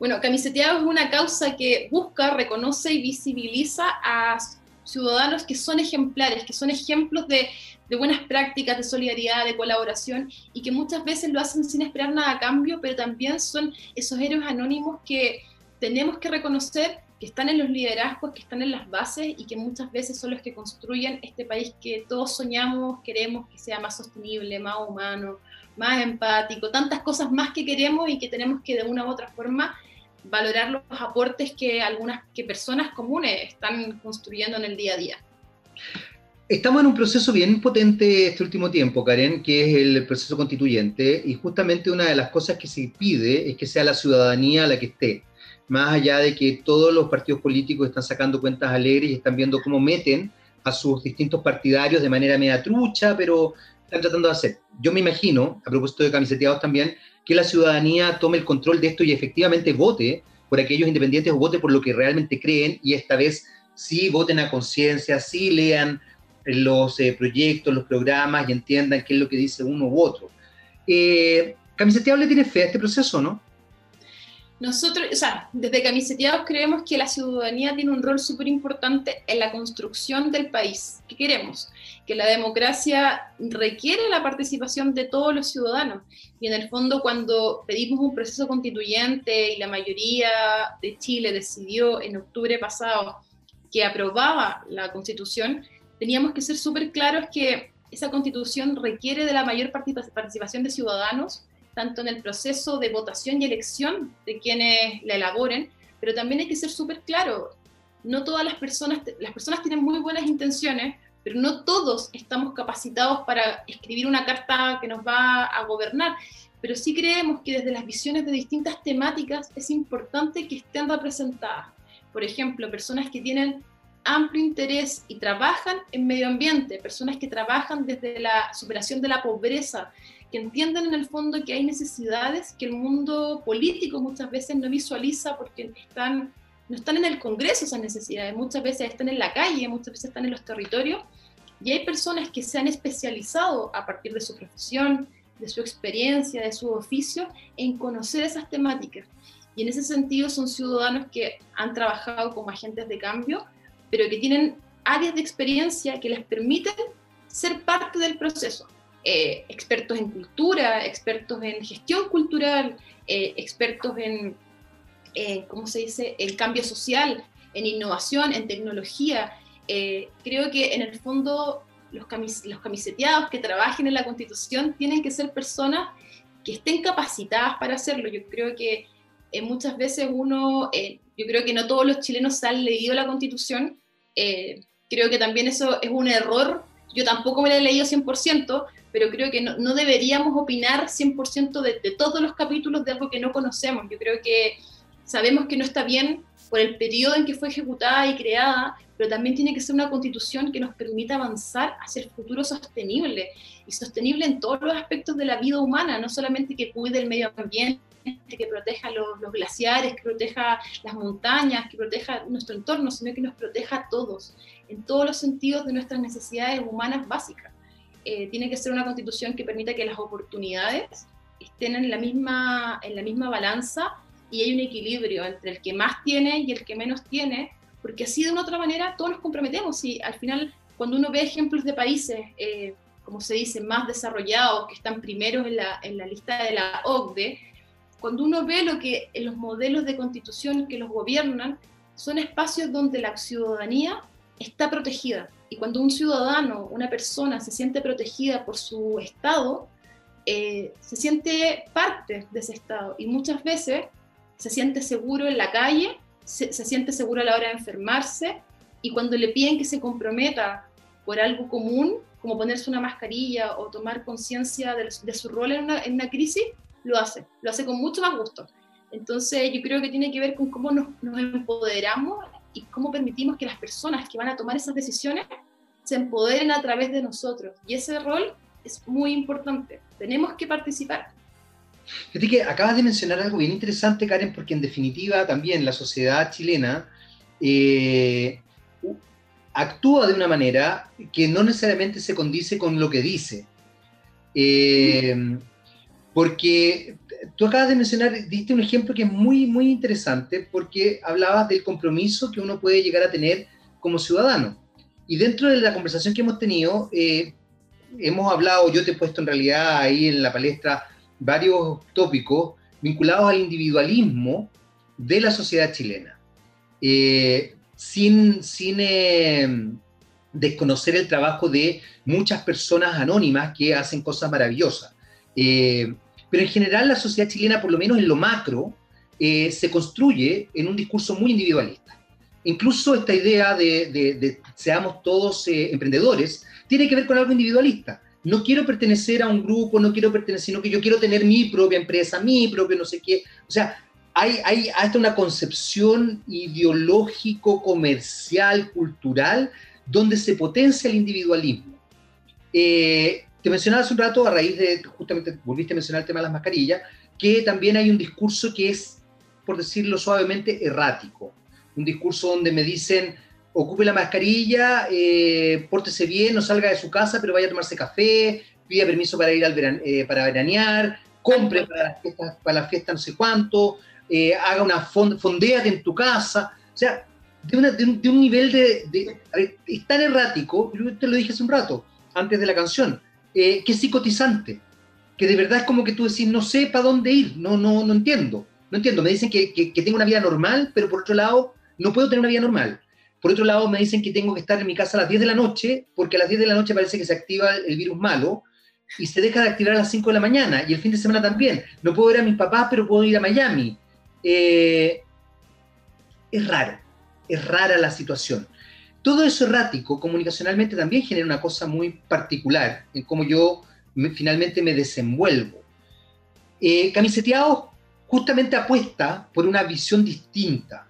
Speaker 2: Bueno, Camiseteado es una causa que busca, reconoce y visibiliza a ciudadanos que son ejemplares, que son ejemplos de, buenas prácticas, de solidaridad, de colaboración y que muchas veces lo hacen sin esperar nada a cambio, pero también son esos héroes anónimos que tenemos que reconocer que están en los liderazgos, que están en las bases y que muchas veces son los que construyen este país que todos soñamos, queremos que sea más sostenible, más humano, más empático, tantas cosas más que queremos y que tenemos que de una u otra forma valorar los aportes que algunas que personas comunes están construyendo en el día a día.
Speaker 1: Estamos en un proceso bien potente este último tiempo, Karen, que es el proceso constituyente, y justamente una de las cosas que se pide es que sea la ciudadanía la que esté, más allá de que todos los partidos políticos están sacando cuentas alegres y están viendo cómo meten a sus distintos partidarios de manera media trucha, pero están tratando de hacer. Yo me imagino, a propósito de camiseteados también, que la ciudadanía tome el control de esto y efectivamente vote por aquellos independientes o vote por lo que realmente creen y esta vez sí voten a conciencia, sí lean los eh, proyectos, los programas y entiendan qué es lo que dice uno u otro. Eh, Camiseteado le tiene fe a este proceso, ¿no?
Speaker 2: Nosotros, o sea, desde Camiseteados creemos que la ciudadanía tiene un rol súper importante en la construcción del país que queremos, que la democracia requiere la participación de todos los ciudadanos. Y en el fondo, cuando pedimos un proceso constituyente y la mayoría de Chile decidió en octubre pasado que aprobaba la constitución, teníamos que ser súper claros que esa constitución requiere de la mayor participación de ciudadanos tanto en el proceso de votación y elección de quienes la elaboren, pero también hay que ser súper claro, no todas las personas, las personas tienen muy buenas intenciones, pero no todos estamos capacitados para escribir una carta que nos va a gobernar, pero sí creemos que desde las visiones de distintas temáticas es importante que estén representadas. Por ejemplo, personas que tienen amplio interés y trabajan en medio ambiente, personas que trabajan desde la superación de la pobreza, que entienden en el fondo que hay necesidades que el mundo político muchas veces no visualiza porque están, no están en el Congreso esas necesidades, muchas veces están en la calle, muchas veces están en los territorios, y hay personas que se han especializado a partir de su profesión, de su experiencia, de su oficio, en conocer esas temáticas. Y en ese sentido son ciudadanos que han trabajado como agentes de cambio, pero que tienen áreas de experiencia que les permiten ser parte del proceso. Eh, expertos en cultura, expertos en gestión cultural, eh, expertos en, ¿cómo se dice?, en cambio social, en innovación, en tecnología. Eh, creo que en el fondo los, los camiseteados que trabajen en la constitución tienen que ser personas que estén capacitadas para hacerlo. Yo creo que muchas veces uno, yo creo que no todos los chilenos han leído la constitución. creo que también eso es un error. Yo tampoco me la he leído 100%, pero creo que no, deberíamos opinar 100% de, de, todos los capítulos de algo que no conocemos. Yo creo que sabemos que no está bien por el periodo en que fue ejecutada y creada, pero también tiene que ser una constitución que nos permita avanzar hacia el futuro sostenible, y sostenible en todos los aspectos de la vida humana, no solamente que cuide el medio ambiente, que proteja los, los glaciares, que proteja las montañas, que proteja nuestro entorno, sino que nos proteja a todos, en todos los sentidos de nuestras necesidades humanas básicas. Eh, tiene que ser una constitución que permita que las oportunidades estén en la, misma, en la misma balanza y hay un equilibrio entre el que más tiene y el que menos tiene, porque así de una otra manera todos nos comprometemos. Y al final cuando uno ve ejemplos de países, eh, como se dice, más desarrollados, que están primeros en la, en la lista de la OCDE, cuando uno ve lo que los modelos de constitución que los gobiernan, son espacios donde la ciudadanía está protegida, y cuando un ciudadano, una persona se siente protegida por su Estado, eh, se siente parte de ese Estado. Y muchas veces se siente seguro en la calle, se, siente seguro a la hora de enfermarse y cuando le piden que se comprometa por algo común, como ponerse una mascarilla o tomar conciencia de, su rol en una, crisis, lo hace, lo hace con mucho más gusto. Entonces yo creo que tiene que ver con cómo nos, empoderamos y cómo permitimos que las personas que van a tomar esas decisiones se empoderen a través de nosotros. Y ese rol es muy importante. Tenemos que participar.
Speaker 1: Fíjate que acabas de mencionar algo bien interesante, Karen, porque en definitiva también la sociedad chilena eh, actúa de una manera que no necesariamente se condice con lo que dice. Eh, porque tú acabas de mencionar, diste un ejemplo que es muy, muy interesante, porque hablabas del compromiso que uno puede llegar a tener como ciudadano. Y dentro de la conversación que hemos tenido, eh, hemos hablado, yo te he puesto en realidad ahí en la palestra varios tópicos vinculados al individualismo de la sociedad chilena. Eh, sin, sin eh, desconocer el trabajo de muchas personas anónimas que hacen cosas maravillosas. Eh, pero en general la sociedad chilena, por lo menos en lo macro, se construye en un discurso muy individualista. Incluso esta idea de, de seamos todos emprendedores tiene que ver con algo individualista no quiero pertenecer a un grupo, no quiero pertenecer, sino que yo quiero tener mi propia empresa, mi propio no sé qué. O sea, hay, hay hasta una concepción ideológico, comercial, cultural, donde se potencia el individualismo. Eh, te mencionaba un rato, a raíz de, justamente volviste a mencionar el tema de las mascarillas, que también hay un discurso que es, por decirlo suavemente, errático. Un discurso donde me dicen, ocupe la mascarilla, eh, pórtese bien, no salga de su casa, pero vaya a tomarse café, pida permiso para ir al eh, para veranear, compre para las fiestas, para la fiesta no sé cuánto, eh, haga una fondea en tu casa. O sea, de, un, nivel de, es tan errático, yo te lo dije hace un rato, antes de la canción, que es psicotizante, que de verdad es como que tú decís, no sé para dónde ir, no, no, no entiendo, no entiendo, me dicen que, que, que tengo una vida normal, pero por otro lado, no puedo tener una vida normal por otro lado, me dicen que tengo que estar en mi casa a las 10 de la noche, porque a las 10 de la noche parece que se activa el virus malo y se deja de activar a las 5 de la mañana y el fin de semana también. No puedo ver a mis papás, pero puedo ir a Miami. Eh, es raro, es rara la situación. Todo eso errático comunicacionalmente también genera una cosa muy particular en cómo yo finalmente me desenvuelvo. Eh, Camiseteado justamente apuesta por una visión distinta.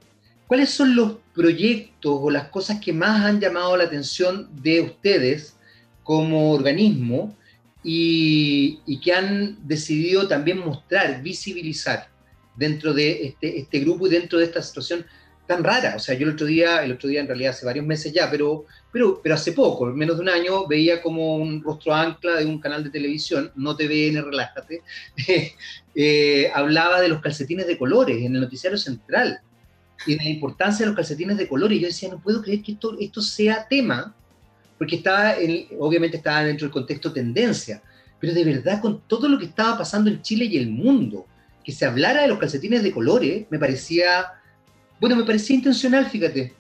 Speaker 1: ¿Cuáles son los proyectos o las cosas que más han llamado la atención de ustedes como organismo y, que han decidido también mostrar, visibilizar dentro de este, este, grupo y dentro de esta situación tan rara. O sea, yo el otro día, el otro día en realidad hace varios meses ya, pero, pero, pero hace poco, menos de un año, veía como un rostro ancla de un canal de televisión, no TVN, relájate, eh, hablaba de los calcetines de colores en el noticiario central y de la importancia de los calcetines de color. Y yo decía, no puedo creer que esto, esto sea tema, porque estaba, obviamente estaba dentro del contexto tendencia, pero de verdad con todo lo que estaba pasando en Chile y el mundo, que se hablara de los calcetines de colores, me parecía, bueno, me parecía intencional, fíjate,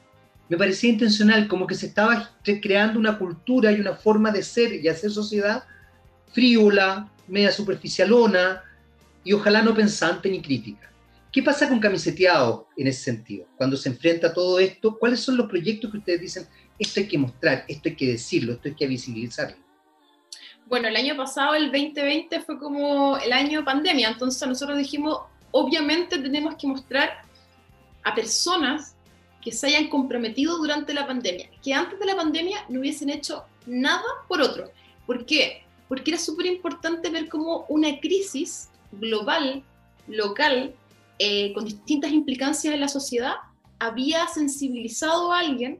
Speaker 1: me parecía intencional, como que se estaba creando una cultura y una forma de ser y hacer sociedad frívola, media superficialona y ojalá no pensante ni crítica. ¿Qué pasa con camiseteado en ese sentido? Cuando se enfrenta a todo esto, ¿cuáles son los proyectos que ustedes dicen, esto hay que mostrar, esto hay que decirlo, esto hay que visibilizarlo?
Speaker 2: Bueno, el año pasado, el 2020, fue como el año pandemia, entonces nosotros dijimos, obviamente tenemos que mostrar a personas que se hayan comprometido durante la pandemia, que antes de la pandemia no hubiesen hecho nada por otro. ¿Por qué? Porque era súper importante ver cómo una crisis global, local, eh, con distintas implicancias en la sociedad, había sensibilizado a alguien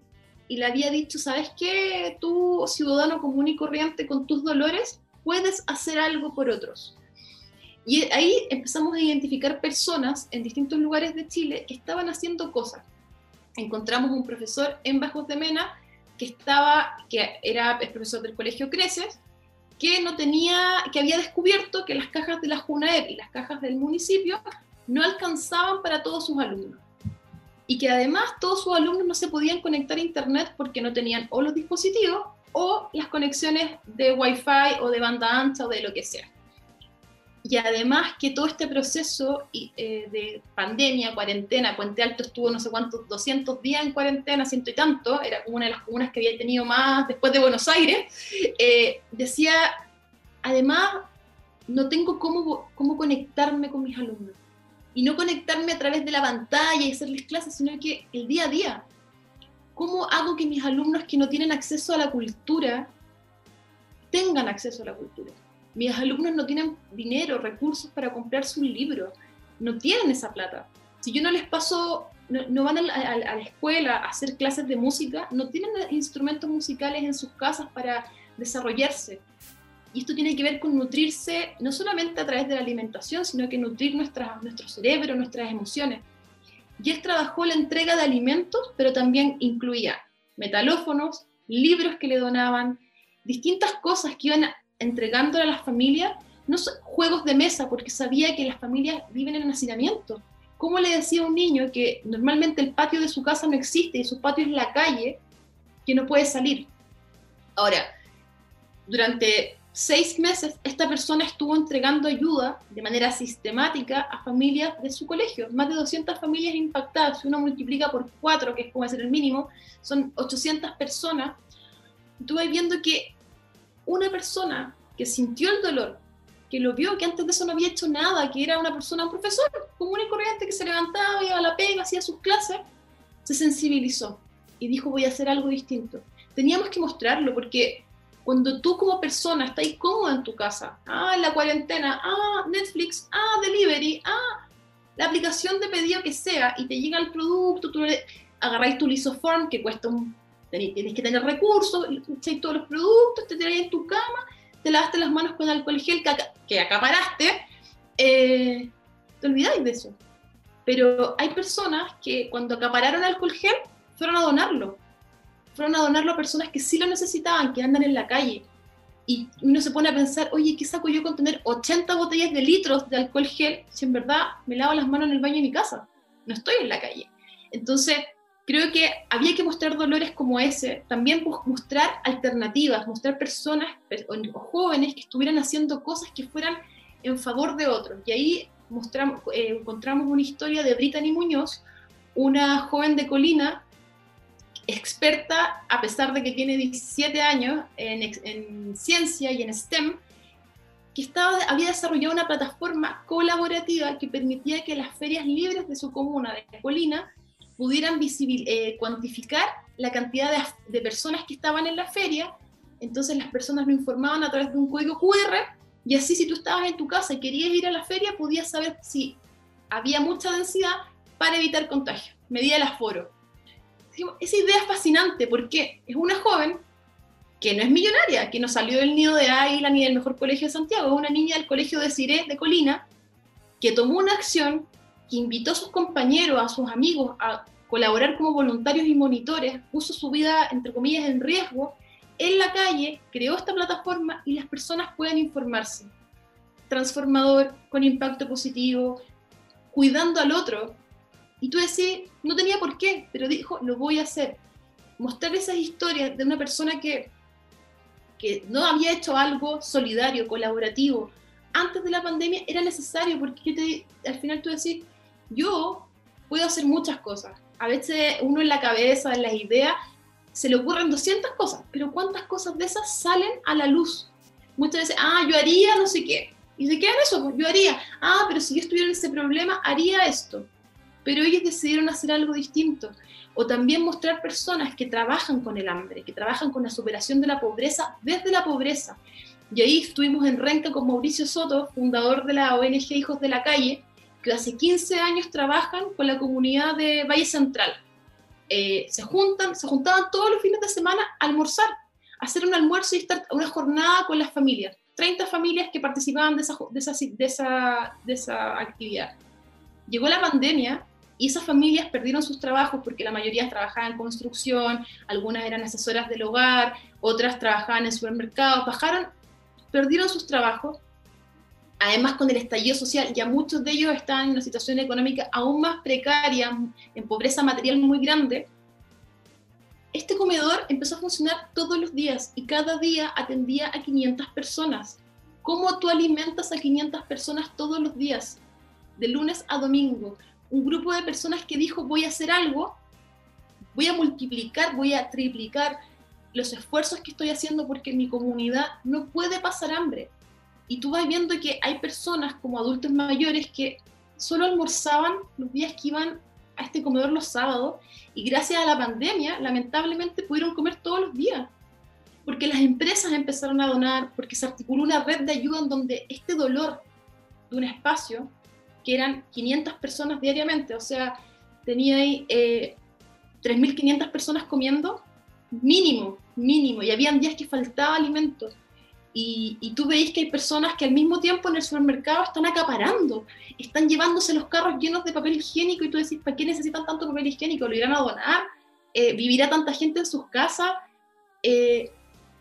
Speaker 2: y le había dicho, ¿sabes qué? Tú, ciudadano común y corriente, con tus dolores, puedes hacer algo por otros. Y ahí empezamos a identificar personas en distintos lugares de Chile que estaban haciendo cosas. Encontramos un profesor en Bajos de Mena que estaba, que era el profesor del colegio Creces, que no tenía, que había descubierto que las cajas de la JUNAEP y las cajas del municipio no alcanzaban para todos sus alumnos. Y que además todos sus alumnos no se podían conectar a Internet porque no tenían o los dispositivos o las conexiones de Wi-Fi o de banda ancha o de lo que sea. Y además que todo este proceso eh, de pandemia, cuarentena, Puente Alto estuvo no sé cuántos, 200 días en cuarentena, ciento y tanto, era una de las comunas que había tenido más después de Buenos Aires, eh, decía, además, no tengo cómo, cómo conectarme con mis alumnos y no conectarme a través de la pantalla y hacerles clases, sino que el día a día. ¿Cómo hago que mis alumnos que no tienen acceso a la cultura tengan acceso a la cultura? Mis alumnos no tienen dinero, recursos para comprarse un libro, no tienen esa plata. Si yo no les paso, no, van a la, escuela a hacer clases de música, no tienen instrumentos musicales en sus casas para desarrollarse. Y esto tiene que ver con nutrirse no solamente a través de la alimentación, sino que nutrir nuestra, nuestro cerebro, nuestras emociones. Y él trabajó la entrega de alimentos, pero también incluía metalófonos, libros que le donaban, distintas cosas que iban entregándole a las familias, no juegos de mesa, porque sabía que las familias viven en hacinamiento. ¿Cómo le decía a un niño que normalmente el patio de su casa no existe y su patio es la calle, que no puede salir? Ahora, durante seis meses esta persona estuvo entregando ayuda de manera sistemática a familias de su colegio. Más de 200 familias impactadas. Si uno multiplica por cuatro, que es como ser el mínimo, son 800 personas. Estuve viendo que una persona que sintió el dolor, que lo vio, que antes de eso no había hecho nada, que era una persona, un profesor común y corriente que se levantaba, iba a la pega, hacía sus clases, se sensibilizó y dijo voy a hacer algo distinto. Teníamos que mostrarlo porque cuando tú como persona estás cómoda en tu casa, ah, en la cuarentena, ah, Netflix, ah, delivery, ah, la aplicación de pedido que sea, y te llega el producto, tú agarráis tu lisoform que cuesta un... Tienes que tener recursos, echáis todos los productos, te tiráis en tu cama, te lavaste las manos con alcohol gel que, acaparaste, eh, te olvidáis de eso. Pero hay personas que cuando acapararon alcohol gel fueron a donarlo fueron a donarlo a personas que sí lo necesitaban, que andan en la calle. Y uno se pone a pensar, oye, ¿qué saco yo con tener 80 botellas de litros de alcohol gel si en verdad me lavo las manos en el baño de mi casa? No estoy en la calle. Entonces, creo que había que mostrar dolores como ese, también mostrar alternativas, mostrar personas o jóvenes que estuvieran haciendo cosas que fueran en favor de otros. Y ahí eh, encontramos una historia de Brittany Muñoz, una joven de Colina experta, a pesar de que tiene 17 años en, ciencia y en STEM, que estaba, había desarrollado una plataforma colaborativa que permitía que las ferias libres de su comuna de Colina pudieran eh, cuantificar la cantidad de, personas que estaban en la feria. Entonces las personas lo informaban a través de un código QR y así si tú estabas en tu casa y querías ir a la feria, podías saber si había mucha densidad para evitar contagio. Medía el aforo esa idea es fascinante porque es una joven que no es millonaria, que no salió del nido de águila ni del mejor colegio de Santiago, es una niña del colegio de Ciré de Colina, que tomó una acción, que invitó a sus compañeros, a sus amigos a colaborar como voluntarios y monitores, puso su vida, entre comillas, en riesgo, en la calle, creó esta plataforma y las personas pueden informarse. Transformador, con impacto positivo, cuidando al otro, y tú decís, no tenía por qué, pero dijo, lo voy a hacer. Mostrar esas historias de una persona que, que no había hecho algo solidario, colaborativo, antes de la pandemia era necesario, porque al final tú decís, yo puedo hacer muchas cosas. A veces uno en la cabeza, en las ideas, se le ocurren 200 cosas, pero ¿cuántas cosas de esas salen a la luz? Muchas veces, ah, yo haría no sé qué. Y se queda en eso, pues, yo haría, ah, pero si yo estuviera en ese problema, haría esto pero ellos decidieron hacer algo distinto. O también mostrar personas que trabajan con el hambre, que trabajan con la superación de la pobreza desde la pobreza. Y ahí estuvimos en Renca con Mauricio Soto, fundador de la ONG Hijos de la Calle, que hace 15 años trabajan con la comunidad de Valle Central. Eh, se juntan, se juntaban todos los fines de semana a almorzar, a hacer un almuerzo y estar una jornada con las familias. 30 familias que participaban de esa, de esa, de esa, de esa actividad. Llegó la pandemia y esas familias perdieron sus trabajos porque la mayoría trabajaban en construcción, algunas eran asesoras del hogar, otras trabajaban en supermercados, bajaron, perdieron sus trabajos. Además, con el estallido social, ya muchos de ellos están en una situación económica aún más precaria, en pobreza material muy grande. Este comedor empezó a funcionar todos los días y cada día atendía a 500 personas. ¿Cómo tú alimentas a 500 personas todos los días? De lunes a domingo un grupo de personas que dijo voy a hacer algo, voy a multiplicar, voy a triplicar los esfuerzos que estoy haciendo porque mi comunidad no puede pasar hambre. Y tú vas viendo que hay personas como adultos mayores que solo almorzaban los días que iban a este comedor los sábados y gracias a la pandemia, lamentablemente, pudieron comer todos los días. Porque las empresas empezaron a donar, porque se articuló una red de ayuda en donde este dolor de un espacio, que eran 500 personas diariamente, o sea, tenía ahí eh, 3.500 personas comiendo, mínimo, mínimo, y habían días que faltaba alimentos. Y, y, tú veis que hay personas que al mismo tiempo en el supermercado están acaparando, están llevándose los carros llenos de papel higiénico y tú decís, ¿para qué necesitan tanto papel higiénico? ¿Lo irán a donar? Eh, ¿Vivirá tanta gente en sus casas? Eh,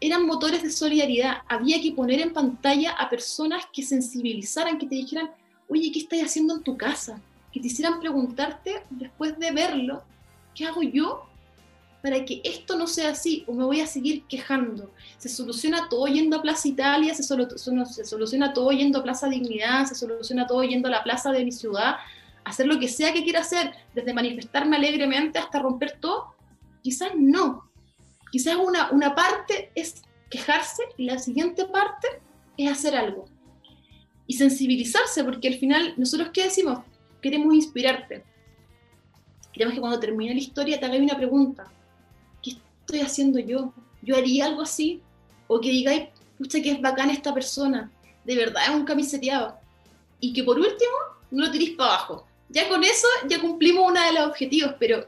Speaker 2: eran motores de solidaridad. Había que poner en pantalla a personas que sensibilizaran, que te dijeran, oye, ¿qué estás haciendo en tu casa? Que te hicieran preguntarte después de verlo, ¿qué hago yo para que esto no sea así o me voy a seguir quejando. Se soluciona todo yendo a Plaza Italia, se, se, soluciona todo yendo a Plaza Dignidad, se soluciona todo yendo a la plaza de mi ciudad, hacer lo que sea que quiera hacer, desde manifestarme alegremente hasta romper todo. Quizás no. Quizás una, una parte es quejarse y la siguiente parte es hacer algo. Y sensibilizarse, porque al final, nosotros qué decimos? Queremos inspirarte. Queremos que cuando termine la historia te haga una pregunta estoy haciendo yo? ¿Yo haría algo así? O que digáis, pucha, que es bacán esta persona, de verdad es un camiseteado. Y que por último, no lo tiréis para abajo. Ya con eso, ya cumplimos uno de los objetivos, pero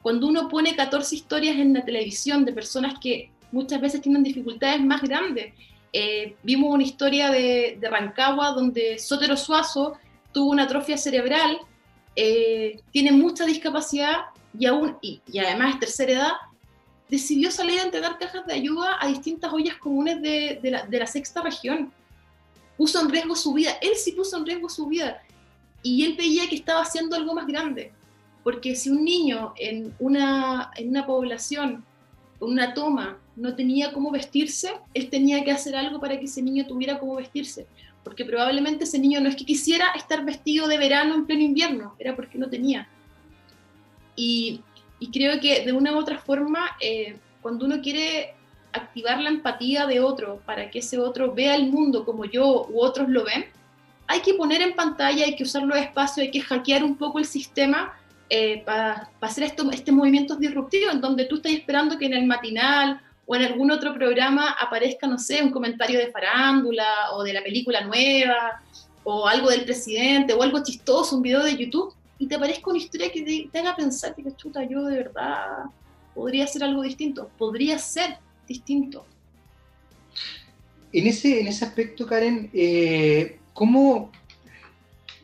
Speaker 2: cuando uno pone 14 historias en la televisión de personas que muchas veces tienen dificultades más grandes, eh, vimos una historia de, de, Rancagua donde Sotero Suazo tuvo una atrofia cerebral, eh, tiene mucha discapacidad y, aún, y, y además es tercera edad, decidió salir a entregar cajas de ayuda a distintas ollas comunes de, la, sexta región. Puso en riesgo su vida, él sí puso en riesgo su vida. Y él veía que estaba haciendo algo más grande. Porque si un niño en una, en una población, una toma, no tenía cómo vestirse, él tenía que hacer algo para que ese niño tuviera cómo vestirse. Porque probablemente ese niño no es que quisiera estar vestido de verano en pleno invierno, era porque no tenía. Y y creo que de una u otra forma, eh, cuando uno quiere activar la empatía de otro para que ese otro vea el mundo como yo u otros lo ven, hay que poner en pantalla, hay que usar los espacios, hay que hackear un poco el sistema eh, para, hacer esto, este movimiento disruptivo, en donde tú estás esperando que en el matinal o en algún otro programa aparezca, no sé, un comentario de farándula o de la película nueva o algo del presidente o algo chistoso, un video de YouTube y te aparezca una historia que te, haga pensar que chuta, yo de verdad podría ser algo distinto, podría ser distinto.
Speaker 1: En ese, en ese aspecto, Karen, eh, ¿cómo,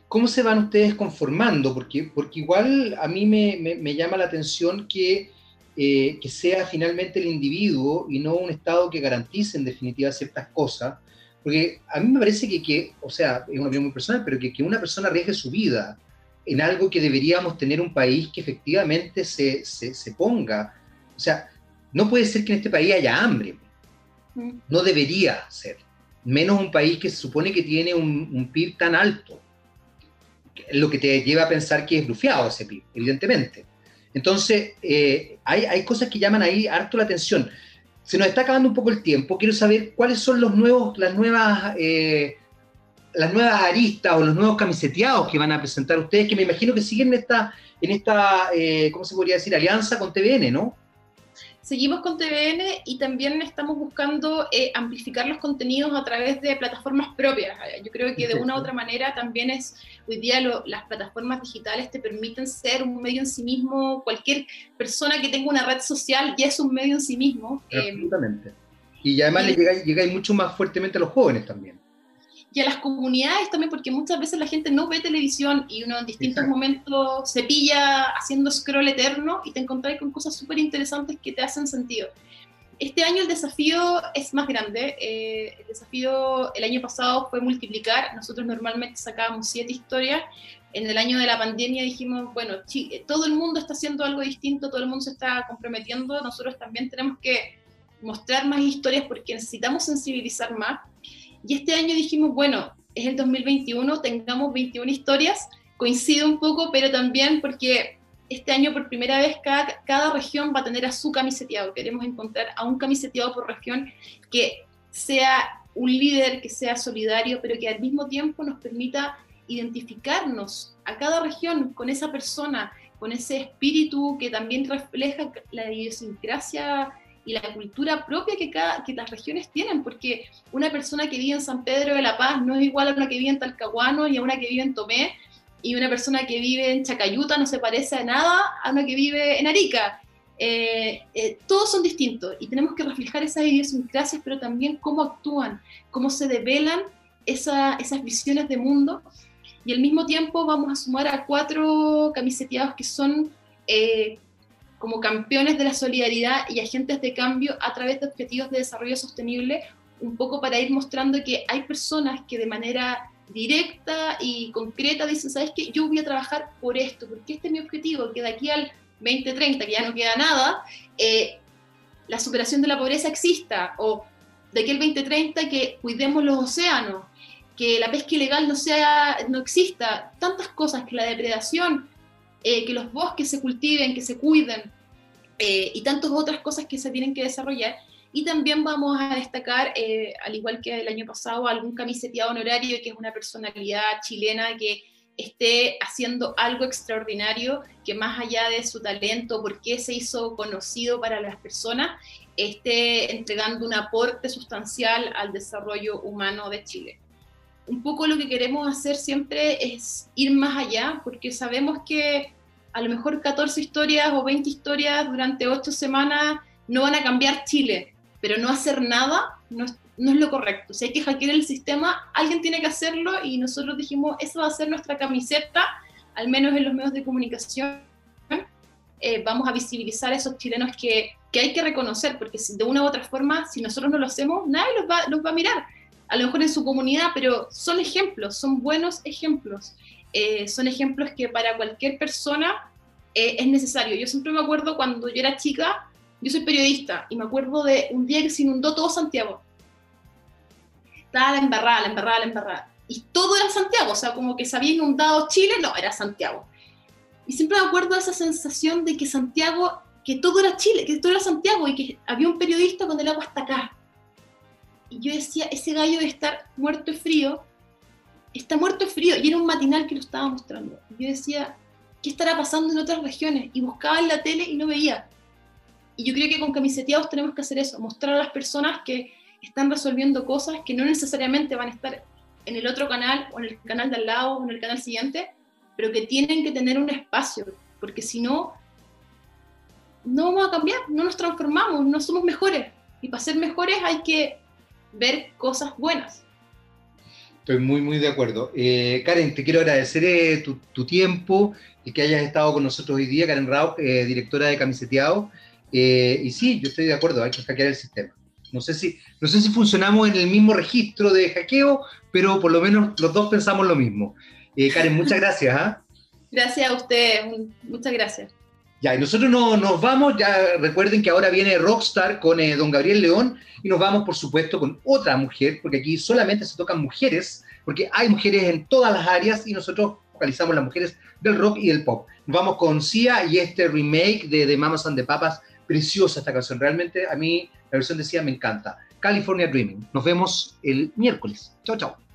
Speaker 1: ¿cómo se van ustedes conformando? Porque, porque igual a mí me, me, llama la atención que, eh, que sea finalmente el individuo y no un Estado que garantice en definitiva ciertas cosas. Porque a mí me parece que, que o sea, es una opinión muy personal, pero que, que una persona arriesgue su vida en algo que deberíamos tener un país que efectivamente se, se, ponga. O sea, no puede ser que en este país haya hambre. Mm. No debería ser. Menos un país que se supone que tiene un, PIB tan alto. Lo que te lleva a pensar que es blufeado ese PIB, evidentemente. Entonces, eh, hay, hay, cosas que llaman ahí harto la atención. Se nos está acabando un poco el tiempo. Quiero saber cuáles son los nuevos, las nuevas eh, las nuevas aristas o los nuevos camiseteados que van a presentar ustedes, que me imagino que siguen en esta, en esta eh, ¿cómo se podría decir?, alianza con TVN, ¿no?
Speaker 2: Seguimos con TVN y también estamos buscando eh, amplificar los contenidos a través de plataformas propias. Yo creo que de una u otra manera también es, hoy día las plataformas digitales te permiten ser un medio en sí mismo, cualquier persona que tenga una red social ya es un medio en sí mismo.
Speaker 1: Eh, Absolutamente. y además le llegáis, llegáis mucho más fuertemente a los jóvenes también
Speaker 2: y a las comunidades también, porque muchas veces la gente no ve televisión y uno en distintos momentos se pilla haciendo scroll eterno y te encontrás con cosas súper interesantes que te hacen sentido. Este año el desafío es más grande. Eh, el desafío el año pasado fue multiplicar. Nosotros normalmente sacábamos siete historias. En el año de la pandemia dijimos, bueno, todo el mundo está haciendo algo distinto, todo el mundo se está comprometiendo. Nosotros también tenemos que mostrar más historias porque necesitamos sensibilizar más y este año dijimos, bueno, es el 2021, tengamos 21 historias, coincide un poco, pero también porque este año por primera vez cada, cada región va a tener a su camiseteado. Queremos encontrar a un camiseteado por región que sea un líder, que sea solidario, pero que al mismo tiempo nos permita identificarnos a cada región con esa persona con ese espíritu que también refleja la idiosincrasia y la cultura propia que, cada, que las regiones tienen, porque una persona que vive en San Pedro de la Paz no es igual a una que vive en Talcahuano y a una que vive en Tomé, y una persona que vive en Chacayuta no se parece a nada a una que vive en Arica. Eh, eh, todos son distintos y tenemos que reflejar esas idiosincrasias, pero también cómo actúan, cómo se develan esas visiones de mundo. Y al mismo tiempo vamos a sumar a cuatro camiseteados que son eh, como campeones de la solidaridad y agentes de cambio a través de objetivos de desarrollo sostenible, un poco para ir mostrando que hay personas que de manera directa y concreta dicen, ¿sabes qué? Yo voy a trabajar por esto, porque este es mi objetivo, que de aquí al 2030, que ya no queda nada, eh, la superación de la pobreza exista, o de aquí al 2030 que cuidemos los océanos, que la pesca ilegal no, sea, no exista, tantas cosas, que la depredación, eh, que los bosques se cultiven, que se cuiden, eh, y tantas otras cosas que se tienen que desarrollar. Y también vamos a destacar, eh, al igual que el año pasado, algún camiseteado honorario, que es una personalidad chilena que esté haciendo algo extraordinario, que más allá de su talento, por qué se hizo conocido para las personas, esté entregando un aporte sustancial al desarrollo humano de Chile. Un poco lo que queremos hacer siempre es ir más allá, porque sabemos que a lo mejor 14 historias o 20 historias durante 8 semanas no van a cambiar Chile, pero no hacer nada no es, no es lo correcto. Si hay que hackear el sistema, alguien tiene que hacerlo y nosotros dijimos, esa va a ser nuestra camiseta, al menos en los medios de comunicación. Eh, vamos a visibilizar a esos chilenos que, que, hay que reconocer, porque de una u otra forma, si nosotros no lo hacemos, nadie los va, los va a mirar. A lo mejor en su comunidad, pero son ejemplos, son buenos ejemplos. Eh, son ejemplos que para cualquier persona eh, es necesario. Yo siempre me acuerdo cuando yo era chica, yo soy periodista y me acuerdo de un día que se inundó todo Santiago. Estaba la embarrada, la embarrada, la embarrada. Y todo era Santiago, o sea, como que se había inundado Chile, no, era Santiago. Y siempre me acuerdo de esa sensación de que Santiago, que todo era Chile, que todo era Santiago y que había un periodista con el agua hasta acá. Y yo decía, ese gallo de estar muerto frío, está muerto frío. Y era un matinal que lo estaba mostrando. Yo decía, ¿qué estará pasando en otras regiones? Y buscaba en la tele y no veía. Y yo creo que con camiseteados tenemos que hacer eso, mostrar a las personas que están resolviendo cosas que no necesariamente van a estar en el otro canal o en el canal de al lado o en el canal siguiente, pero que tienen que tener un espacio, porque si no, no vamos a cambiar, no nos transformamos, no somos mejores. Y para ser mejores hay que ver cosas buenas.
Speaker 1: Estoy muy, muy de acuerdo. Eh, Karen, te quiero agradecer eh, tu, tu, tiempo y que hayas estado con nosotros hoy día. Karen Rauch, eh, directora de Camiseteado. Y sí, yo estoy de acuerdo, hay que hackear el sistema. No sé, si, no sé si funcionamos en el mismo registro de hackeo, pero por lo menos los dos pensamos lo mismo. Karen, muchas gracias. ¿ah?
Speaker 2: Gracias a usted, muchas gracias.
Speaker 1: Ya, y nosotros no, nos vamos, ya recuerden que ahora viene Rockstar con eh, don Gabriel León y nos vamos, por supuesto, con otra mujer, porque aquí solamente se tocan mujeres, porque hay mujeres en todas las áreas y nosotros focalizamos las mujeres del rock y del pop. Nos vamos con Sia y este remake de, Mamas and the Papas preciosa esta canción. Realmente a mí la versión de Sia me encanta. California Dreaming. Nos vemos el miércoles. Chao, chao.